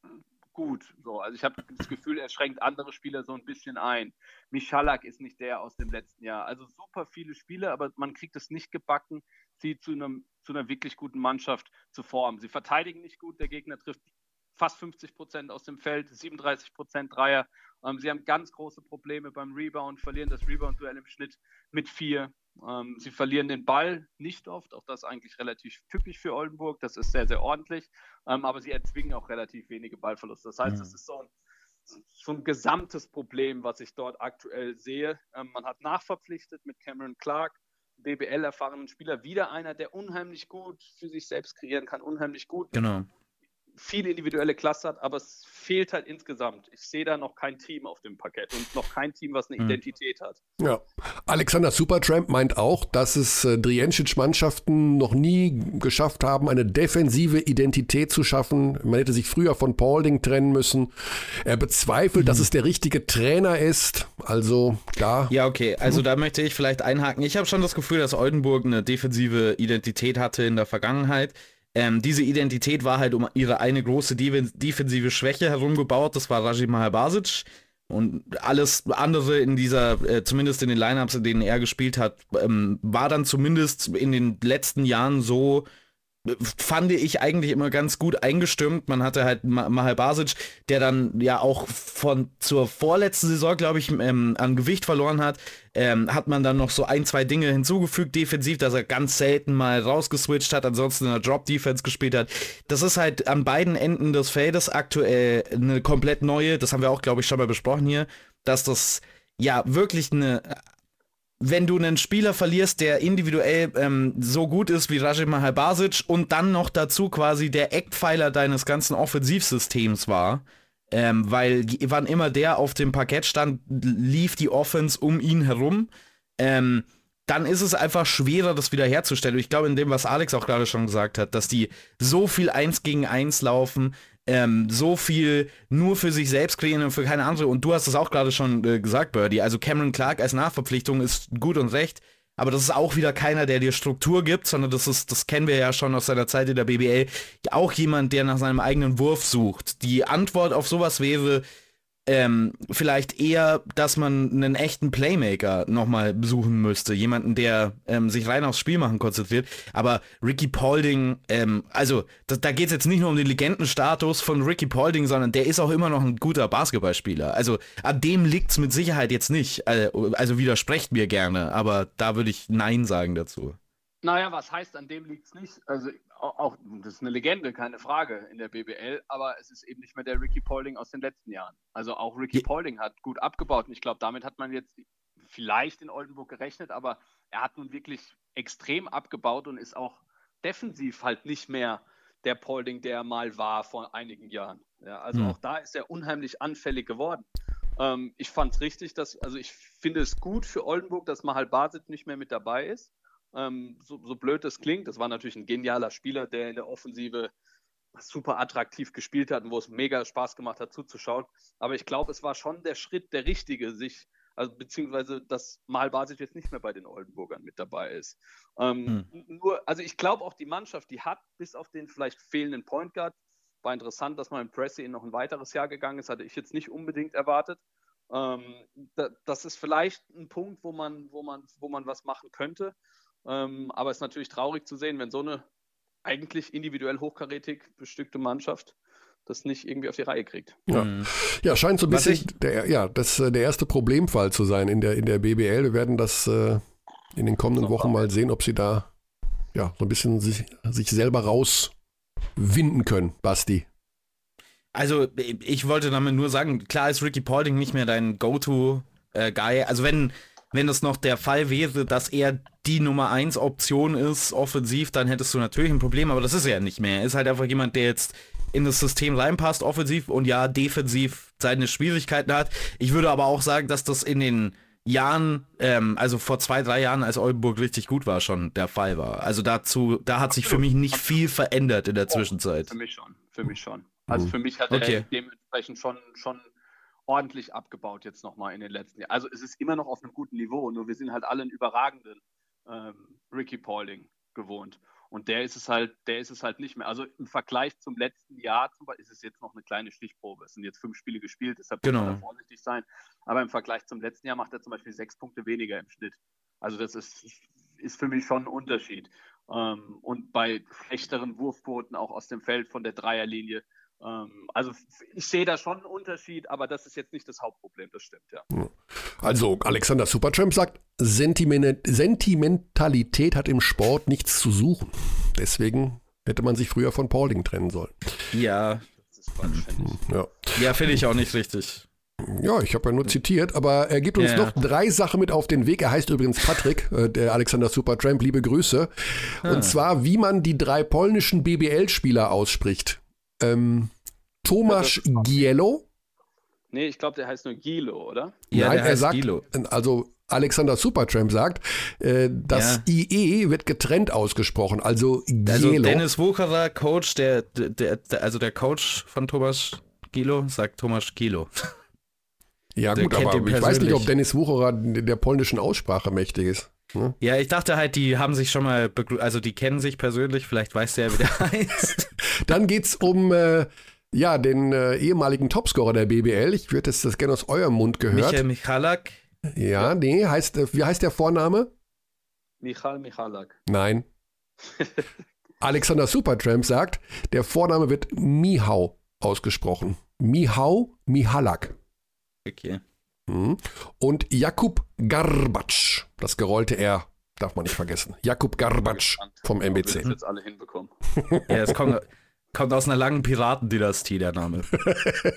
gut. So, also ich habe das Gefühl, er schränkt andere Spieler so ein bisschen ein. Michalak ist nicht der aus dem letzten Jahr. Also super viele Spiele, aber man kriegt es nicht gebacken, sie zu, einem, zu einer wirklich guten Mannschaft zu formen. Sie verteidigen nicht gut, der Gegner trifft fast 50 Prozent aus dem Feld, 37 Prozent Dreier. Ähm, sie haben ganz große Probleme beim Rebound, verlieren das Rebound-Duell im Schnitt mit vier. Ähm, sie verlieren den Ball nicht oft, auch das eigentlich relativ typisch für Oldenburg. Das ist sehr, sehr ordentlich. Ähm, aber sie erzwingen auch relativ wenige Ballverluste. Das heißt, es mhm. ist so ein, so ein gesamtes Problem, was ich dort aktuell sehe. Ähm, man hat nachverpflichtet mit Cameron Clark, BBL-erfahrenen Spieler, wieder einer, der unheimlich gut für sich selbst kreieren kann, unheimlich gut genau viel individuelle Klasse hat, aber es fehlt halt insgesamt. Ich sehe da noch kein Team auf dem Parkett und noch kein Team, was eine hm. Identität hat. Ja. Alexander Supertramp meint auch, dass es äh, Drientschitsch-Mannschaften noch nie geschafft haben, eine defensive Identität zu schaffen. Man hätte sich früher von Paulding trennen müssen. Er bezweifelt, mhm. dass es der richtige Trainer ist. Also, da. Ja, okay. Also, da möchte ich vielleicht einhaken. Ich habe schon das Gefühl, dass Oldenburg eine defensive Identität hatte in der Vergangenheit. Ähm, diese Identität war halt um ihre eine große defensive Schwäche herumgebaut. Das war Rajim Mahabasic. Und alles andere in dieser, äh, zumindest in den Lineups, in denen er gespielt hat, ähm, war dann zumindest in den letzten Jahren so fand ich eigentlich immer ganz gut eingestimmt. Man hatte halt Mahal Basic, der dann ja auch von zur vorletzten Saison, glaube ich, ähm, an Gewicht verloren hat. Ähm, hat man dann noch so ein, zwei Dinge hinzugefügt, defensiv, dass er ganz selten mal rausgeswitcht hat, ansonsten in der Drop-Defense gespielt hat. Das ist halt an beiden Enden des Feldes aktuell eine komplett neue, das haben wir auch, glaube ich, schon mal besprochen hier, dass das ja wirklich eine wenn du einen Spieler verlierst, der individuell ähm, so gut ist wie Rajim Mahalbasic und dann noch dazu quasi der Eckpfeiler deines ganzen Offensivsystems war, ähm, weil wann immer der auf dem Parkett stand, lief die Offense um ihn herum. Ähm, dann ist es einfach schwerer, das wiederherzustellen. ich glaube, in dem, was Alex auch gerade schon gesagt hat, dass die so viel eins gegen eins laufen, ähm, so viel nur für sich selbst kreieren und für keine andere. Und du hast es auch gerade schon äh, gesagt, Birdie. Also Cameron Clark als Nachverpflichtung ist gut und recht. Aber das ist auch wieder keiner, der dir Struktur gibt, sondern das ist, das kennen wir ja schon aus seiner Zeit in der BBL, auch jemand, der nach seinem eigenen Wurf sucht. Die Antwort auf sowas wäre, ähm, vielleicht eher, dass man einen echten Playmaker nochmal suchen müsste. Jemanden, der ähm, sich rein aufs Spiel machen konzentriert. Aber Ricky Paulding, ähm, also da, da geht es jetzt nicht nur um den Legendenstatus von Ricky Paulding, sondern der ist auch immer noch ein guter Basketballspieler. Also an dem liegt es mit Sicherheit jetzt nicht. Also widersprecht mir gerne, aber da würde ich Nein sagen dazu. Naja, was heißt, an dem liegt es nicht? Also auch, das ist eine Legende, keine Frage in der BBL, aber es ist eben nicht mehr der Ricky Paulding aus den letzten Jahren. Also auch Ricky. Paulding hat gut abgebaut und ich glaube, damit hat man jetzt vielleicht in Oldenburg gerechnet, aber er hat nun wirklich extrem abgebaut und ist auch defensiv halt nicht mehr der Paulding, der mal war vor einigen Jahren. Ja, also mhm. auch da ist er unheimlich anfällig geworden. Ähm, ich fand es richtig, dass, also ich finde es gut für Oldenburg, dass Mahal Basit nicht mehr mit dabei ist. Ähm, so, so blöd das klingt, das war natürlich ein genialer Spieler, der in der Offensive super attraktiv gespielt hat und wo es mega Spaß gemacht hat zuzuschauen. Aber ich glaube, es war schon der Schritt der richtige, sich also beziehungsweise dass Mal Basic jetzt nicht mehr bei den Oldenburgern mit dabei ist. Ähm, hm. Nur, also ich glaube auch die Mannschaft, die hat bis auf den vielleicht fehlenden Point Guard, war interessant, dass man im Pressing noch ein weiteres Jahr gegangen ist, hatte ich jetzt nicht unbedingt erwartet. Ähm, da, das ist vielleicht ein Punkt, wo man, wo man, wo man was machen könnte. Ähm, aber es ist natürlich traurig zu sehen, wenn so eine eigentlich individuell hochkarätig bestückte Mannschaft das nicht irgendwie auf die Reihe kriegt. Ja, mhm. ja scheint so ein bisschen der, ja, das, äh, der erste Problemfall zu sein in der, in der BBL. Wir werden das äh, in den kommenden Wochen mal sehen, ob sie da ja, so ein bisschen sich, sich selber rauswinden können, Basti. Also ich wollte damit nur sagen, klar ist Ricky Paulding nicht mehr dein Go-To-Guy. Äh, also wenn, wenn das noch der Fall wäre, dass er die Nummer 1 Option ist, offensiv, dann hättest du natürlich ein Problem, aber das ist er ja nicht mehr. Er ist halt einfach jemand, der jetzt in das System reinpasst, offensiv und ja, defensiv seine Schwierigkeiten hat. Ich würde aber auch sagen, dass das in den Jahren, ähm, also vor zwei, drei Jahren, als Oldenburg richtig gut war, schon der Fall war. Also dazu, da hat sich für mich nicht viel verändert in der Zwischenzeit. Für mich schon, für mich schon. Also für mich hat er okay. dementsprechend schon, schon ordentlich abgebaut jetzt nochmal in den letzten Jahren. Also es ist immer noch auf einem guten Niveau, nur wir sind halt alle einen überragenden ähm, Ricky Paulding gewohnt. Und der ist es halt, der ist es halt nicht mehr. Also im Vergleich zum letzten Jahr zum Beispiel ist es jetzt noch eine kleine Stichprobe. Es sind jetzt fünf Spiele gespielt, deshalb genau. muss man da vorsichtig sein. Aber im Vergleich zum letzten Jahr macht er zum Beispiel sechs Punkte weniger im Schnitt. Also das ist, ist für mich schon ein Unterschied. Ähm, und bei schlechteren Wurfquoten auch aus dem Feld von der Dreierlinie also ich sehe da schon einen Unterschied, aber das ist jetzt nicht das Hauptproblem, das stimmt, ja. Also Alexander Supertramp sagt, Sentimentalität hat im Sport nichts zu suchen. Deswegen hätte man sich früher von Paulding trennen sollen. Ja. Das ist falsch, Ja, ja finde ich auch nicht richtig. Ja, ich habe ja nur zitiert, aber er gibt uns ja. noch drei Sachen mit auf den Weg. Er heißt übrigens Patrick, äh, der Alexander Supertramp, liebe Grüße. Ah. Und zwar, wie man die drei polnischen BBL-Spieler ausspricht. Ähm, Tomasz Gielo. Nee, ich glaube, der heißt nur Gilo, oder? Ja, Nein, er sagt, Gilo. also Alexander Supertramp sagt, äh, das ja. IE wird getrennt ausgesprochen, also Gielo. Also Dennis Wucherer, Coach, der, der, der, also der Coach von Thomas Gilo, sagt Thomas Gilo. Ja der gut, aber ich weiß nicht, ob Dennis Wucherer der polnischen Aussprache mächtig ist. Ne? Ja, ich dachte halt, die haben sich schon mal, also die kennen sich persönlich, vielleicht weiß der, wie der heißt. Dann geht's um äh, ja, den äh, ehemaligen Topscorer der BBL. Ich würde das, das gerne aus eurem Mund gehört. Michael Michalak. Ja, nee, heißt, äh, wie heißt der Vorname? Michal Michalak. Nein. Alexander Supertramp sagt, der Vorname wird Mihau ausgesprochen. Mihau Mihalak. Okay. Mhm. Und Jakub Garbatsch, das gerollte R, darf man nicht vergessen. Jakub Garbatsch vom MBC. Wir jetzt alle hinbekommen. ja, es kommt, kommt aus einer langen Piratendynastie, der Name.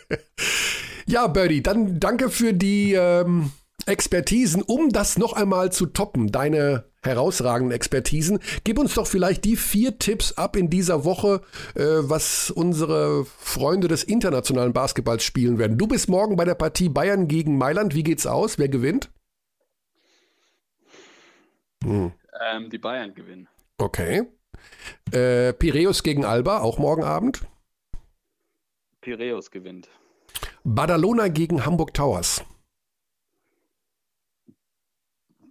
ja, Birdie, dann danke für die ähm, Expertisen, um das noch einmal zu toppen, deine herausragenden Expertisen. Gib uns doch vielleicht die vier Tipps ab in dieser Woche, äh, was unsere Freunde des internationalen Basketballs spielen werden. Du bist morgen bei der Partie Bayern gegen Mailand. Wie geht's aus? Wer gewinnt? Hm. Ähm, die Bayern gewinnen. Okay. Äh, Piräus gegen Alba, auch morgen Abend. Piräus gewinnt. Badalona gegen Hamburg Towers.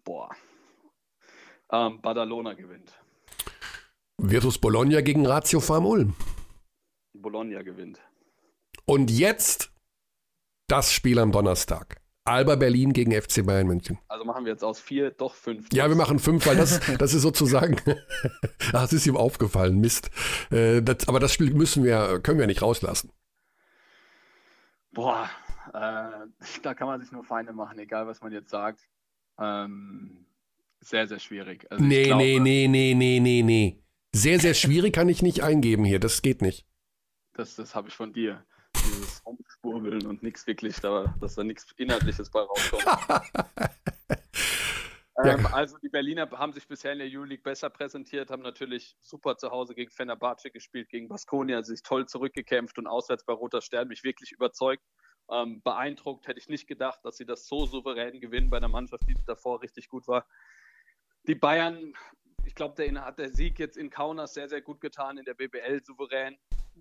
Boah. Ähm, Badalona gewinnt. Virtus Bologna gegen Ratio Farm Ulm. Bologna gewinnt. Und jetzt das Spiel am Donnerstag. Alba Berlin gegen FC Bayern München. Also machen wir jetzt aus vier doch fünf. Ja, wir machen fünf, weil das, das ist sozusagen, das ist ihm aufgefallen, Mist. Äh, das, aber das Spiel müssen wir, können wir nicht rauslassen. Boah, äh, da kann man sich nur Feinde machen, egal was man jetzt sagt. Ähm, sehr, sehr schwierig. Also nee, glaube, nee, nee, nee, nee, nee, nee. Sehr, sehr schwierig kann ich nicht eingeben hier. Das geht nicht. Das, das habe ich von dir. Dieses Rumspurbeln und nichts wirklich, da, dass da nichts Inhaltliches bei rauskommt. Ähm, also die Berliner haben sich bisher in der Euroleague besser präsentiert, haben natürlich super zu Hause gegen Fenerbahce gespielt, gegen Baskonia, sich toll zurückgekämpft und auswärts bei Roter Stern mich wirklich überzeugt. Ähm, beeindruckt hätte ich nicht gedacht, dass sie das so souverän gewinnen bei einer Mannschaft, die davor richtig gut war. Die Bayern, ich glaube, der hat der Sieg jetzt in Kaunas sehr, sehr gut getan, in der BBL souverän,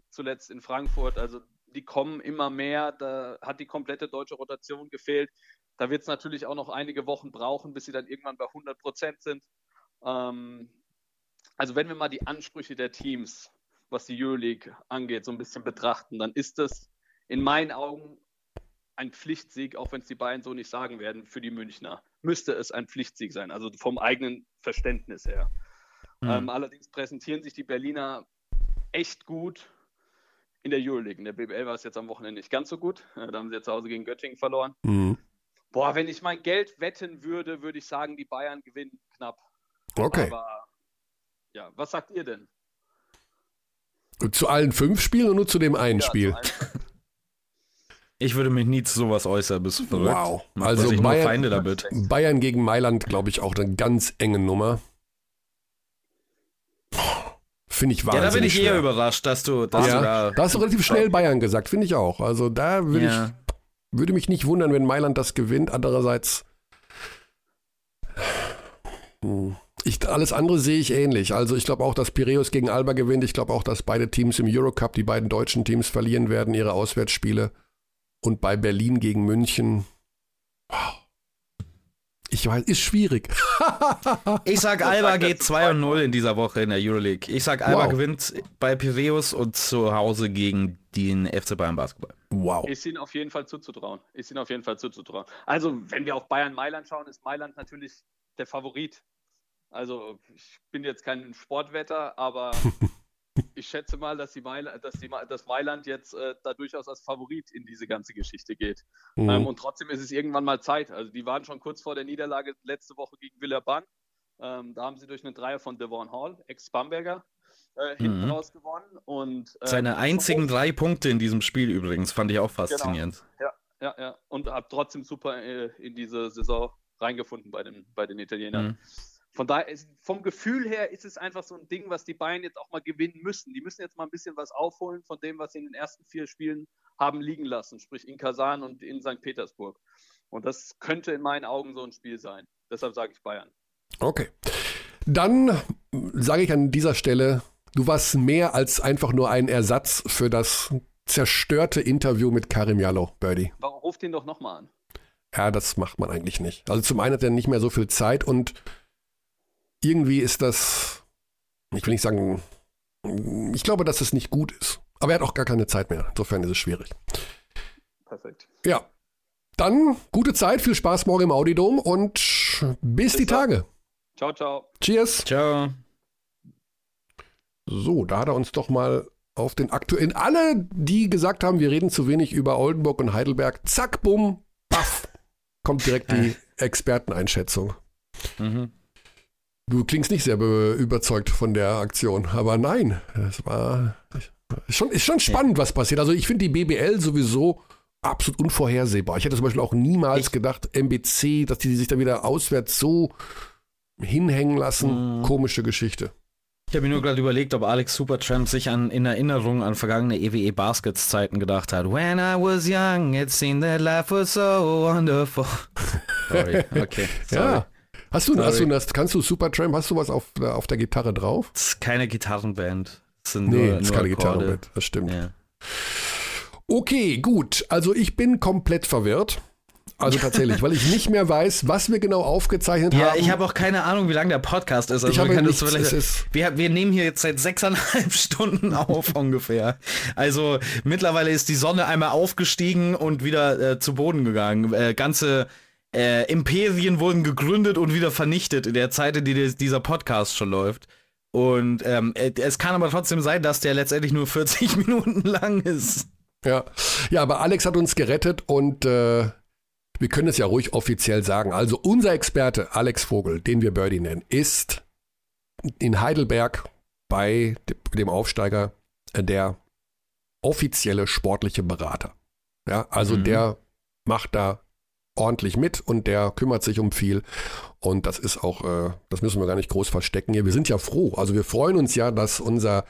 zuletzt in Frankfurt. Also die kommen immer mehr, da hat die komplette deutsche Rotation gefehlt. Da wird es natürlich auch noch einige Wochen brauchen, bis sie dann irgendwann bei 100 Prozent sind. Ähm, also wenn wir mal die Ansprüche der Teams, was die Euroleague angeht, so ein bisschen betrachten, dann ist es in meinen Augen ein Pflichtsieg, auch wenn es die Bayern so nicht sagen werden, für die Münchner. Müsste es ein Pflichtsieg sein, also vom eigenen Verständnis her. Mhm. Ähm, allerdings präsentieren sich die Berliner echt gut in der Euroleague. In der BBL war es jetzt am Wochenende nicht ganz so gut. Äh, da haben sie jetzt zu Hause gegen Göttingen verloren. Mhm. Boah, wenn ich mein Geld wetten würde, würde ich sagen, die Bayern gewinnen knapp. Okay. Aber ja, was sagt ihr denn? Zu allen fünf Spielen oder nur zu dem einen ja, Spiel? Ich würde mich nie zu sowas äußern, bis verrückt. Wow. Macht also Bayern, Feinde damit. Bayern gegen Mailand, glaube ich, auch eine ganz enge Nummer. Finde ich wahnsinnig Ja, da bin ich schwer. eher überrascht, dass du, dass ja, du da... Da hast du relativ schnell Bayern gesagt, finde ich auch. Also da würde ja. ich... Würde mich nicht wundern, wenn Mailand das gewinnt. Andererseits... Ich, alles andere sehe ich ähnlich. Also ich glaube auch, dass Piraeus gegen Alba gewinnt. Ich glaube auch, dass beide Teams im Eurocup, die beiden deutschen Teams, verlieren werden, ihre Auswärtsspiele. Und bei Berlin gegen München, ich weiß, ist schwierig. ich sag, Alba geht 2 und 0 in dieser Woche in der Euroleague. Ich sag, Alba wow. gewinnt bei Piraeus und zu Hause gegen den FC Bayern Basketball. Wow. Ist ihnen auf jeden Fall zuzutrauen. Ist ihnen auf jeden Fall zuzutrauen. Also, wenn wir auf Bayern Mailand schauen, ist Mailand natürlich der Favorit. Also, ich bin jetzt kein Sportwetter, aber ich schätze mal, dass, die Mailand, dass, die, dass Mailand jetzt äh, da durchaus als Favorit in diese ganze Geschichte geht. Mhm. Ähm, und trotzdem ist es irgendwann mal Zeit. Also die waren schon kurz vor der Niederlage letzte Woche gegen Villeurbanne. Ähm, da haben sie durch eine Dreier von Devon Hall, Ex-Bamberger, äh, hinten mhm. raus gewonnen. Und, äh, Seine einzigen drei Punkte in diesem Spiel übrigens, fand ich auch genau. faszinierend. Genau. Ja, ja, ja. Und habe trotzdem super äh, in diese Saison reingefunden bei den, bei den Italienern. Mhm. Von daher, ist, vom Gefühl her ist es einfach so ein Ding, was die Bayern jetzt auch mal gewinnen müssen. Die müssen jetzt mal ein bisschen was aufholen von dem, was sie in den ersten vier Spielen haben liegen lassen, sprich in Kasan und in St. Petersburg. Und das könnte in meinen Augen so ein Spiel sein. Deshalb sage ich Bayern. Okay. Dann sage ich an dieser Stelle, du warst mehr als einfach nur ein Ersatz für das zerstörte Interview mit Karim Jallo, Birdie. Warum ruft ihn doch nochmal an? Ja, das macht man eigentlich nicht. Also zum einen hat er nicht mehr so viel Zeit und irgendwie ist das, ich will nicht sagen, ich glaube, dass es nicht gut ist. Aber er hat auch gar keine Zeit mehr. Insofern ist es schwierig. Perfekt. Ja. Dann gute Zeit, viel Spaß morgen im Audidom und bis, bis die dann. Tage. Ciao, ciao. Cheers. Ciao. So, da hat er uns doch mal auf den aktuellen. Alle, die gesagt haben, wir reden zu wenig über Oldenburg und Heidelberg, zack, bumm, baff, kommt direkt die Experteneinschätzung. Mhm. Du klingst nicht sehr überzeugt von der Aktion, aber nein, es war ist schon, ist schon spannend, was passiert. Also ich finde die BBL sowieso absolut unvorhersehbar. Ich hätte zum Beispiel auch niemals ich gedacht, MBC, dass die sich da wieder auswärts so hinhängen lassen. Mhm. Komische Geschichte. Ich habe mir nur gerade überlegt, ob Alex Supertramp sich an, in Erinnerung an vergangene EWE Baskets Zeiten gedacht hat. When I was young, it seemed that life was so wonderful. Sorry, okay. Sorry. Ja. Hast du, hast du das, kannst du Supertramp, hast du was auf, auf der Gitarre drauf? Das ist keine Gitarrenband. Das sind nee, nur, das ist keine Gitarrenband, das stimmt. Ja. Okay, gut. Also ich bin komplett verwirrt. Also tatsächlich, weil ich nicht mehr weiß, was wir genau aufgezeichnet ja, haben. Ja, ich habe auch keine Ahnung, wie lang der Podcast ist. Also ich habe nichts, ist wir, wir nehmen hier jetzt seit sechseinhalb Stunden auf ungefähr. Also mittlerweile ist die Sonne einmal aufgestiegen und wieder äh, zu Boden gegangen. Äh, ganze äh, Imperien wurden gegründet und wieder vernichtet in der Zeit, in der dieser Podcast schon läuft. Und ähm, äh, es kann aber trotzdem sein, dass der letztendlich nur 40 Minuten lang ist. Ja, ja aber Alex hat uns gerettet und äh, wir können es ja ruhig offiziell sagen. Also unser Experte Alex Vogel, den wir Birdie nennen, ist in Heidelberg bei dem Aufsteiger äh, der offizielle sportliche Berater. Ja, also mhm. der macht da ordentlich mit und der kümmert sich um viel. Und das ist auch, äh, das müssen wir gar nicht groß verstecken hier. Wir sind ja froh. Also wir freuen uns ja, dass unser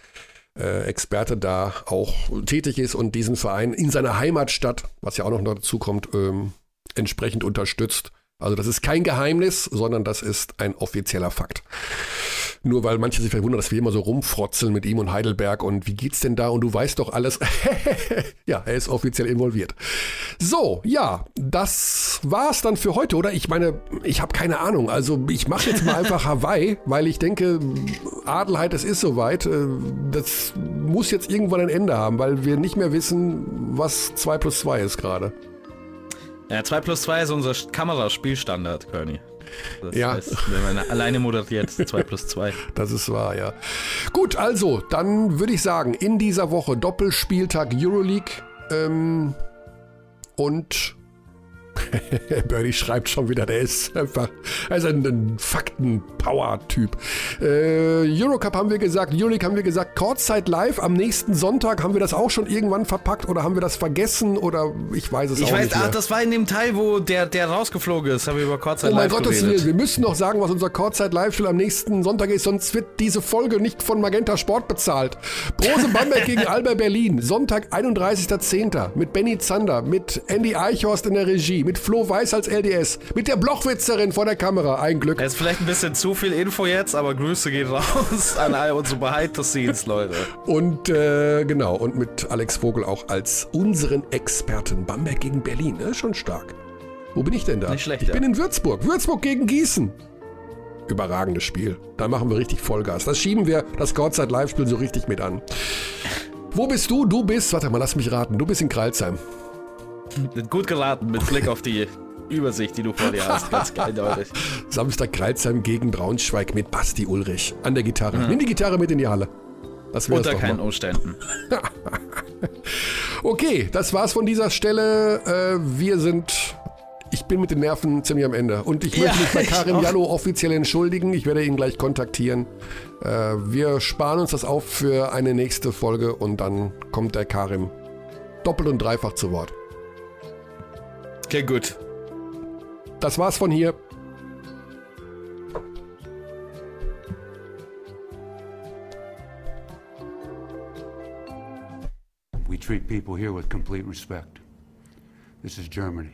äh, Experte da auch tätig ist und diesen Verein in seiner Heimatstadt, was ja auch noch dazu kommt, ähm, entsprechend unterstützt. Also das ist kein Geheimnis, sondern das ist ein offizieller Fakt. Nur weil manche sich verwundern, dass wir immer so rumfrotzeln mit ihm und Heidelberg und wie geht's denn da und du weißt doch alles. ja, er ist offiziell involviert. So, ja, das war's dann für heute, oder? Ich meine, ich habe keine Ahnung. Also ich mache jetzt mal einfach Hawaii, weil ich denke, Adelheid, es ist soweit. Äh, das muss jetzt irgendwann ein Ende haben, weil wir nicht mehr wissen, was 2 plus 2 ist gerade. Ja, 2 plus 2 ist unser Kameraspielstandard, Körny. Das ja. Heißt, wenn man alleine moderiert, 2 plus 2. Das ist wahr, ja. Gut, also, dann würde ich sagen, in dieser Woche Doppelspieltag Euroleague ähm, und Bernie schreibt schon wieder, der ist einfach, er ist ein, ein Fakten-Power-Typ. Äh, Eurocup haben wir gesagt, Euroleague haben wir gesagt, Courtside Live am nächsten Sonntag, haben wir das auch schon irgendwann verpackt oder haben wir das vergessen oder ich weiß es ich auch weiß, nicht mehr. Ach, das war in dem Teil, wo der, der rausgeflogen ist, haben wir über oh mein Live Gottes geredet. Willen, wir müssen noch sagen, was unser Courtside Live-Spiel am nächsten Sonntag ist, sonst wird diese Folge nicht von Magenta Sport bezahlt. Brose Bamberg gegen Alba Berlin, Sonntag, 31.10. mit Benny Zander, mit Andy Eichhorst in der Regie, mit Flo Weiß als LDS, mit der Blochwitzerin vor der Kamera. Ein Glück. Es ist vielleicht ein bisschen zu viel Info jetzt, aber Grüße gehen raus an all unsere Behind the Scenes, Leute. Und äh, genau, und mit Alex Vogel auch als unseren Experten. Bamberg gegen Berlin, ne? schon stark. Wo bin ich denn da? Nicht schlecht, ich ja. bin in Würzburg. Würzburg gegen Gießen. Überragendes Spiel. Da machen wir richtig Vollgas. Das schieben wir das Courtside Live-Spiel so richtig mit an. Wo bist du? Du bist, warte mal, lass mich raten. Du bist in Kreilsheim. Gut geraten mit Blick auf die Übersicht, die du vor dir hast. Ganz eindeutig. Samstag Kreilsheim gegen Braunschweig mit Basti Ulrich an der Gitarre. Nimm die Gitarre mit in die Halle. Das Unter keinen mal. Umständen. Okay, das war's von dieser Stelle. Äh, wir sind. Ich bin mit den Nerven ziemlich am Ende. Und ich möchte Ja, mich bei Karim. Jallo offiziell entschuldigen. Ich werde ihn gleich kontaktieren. Äh, wir sparen uns das auf für eine nächste Folge und dann kommt der Karim doppelt und dreifach zu Wort. Okay, gut. Das war's von hier. We treat people here with complete respect. This is Germany.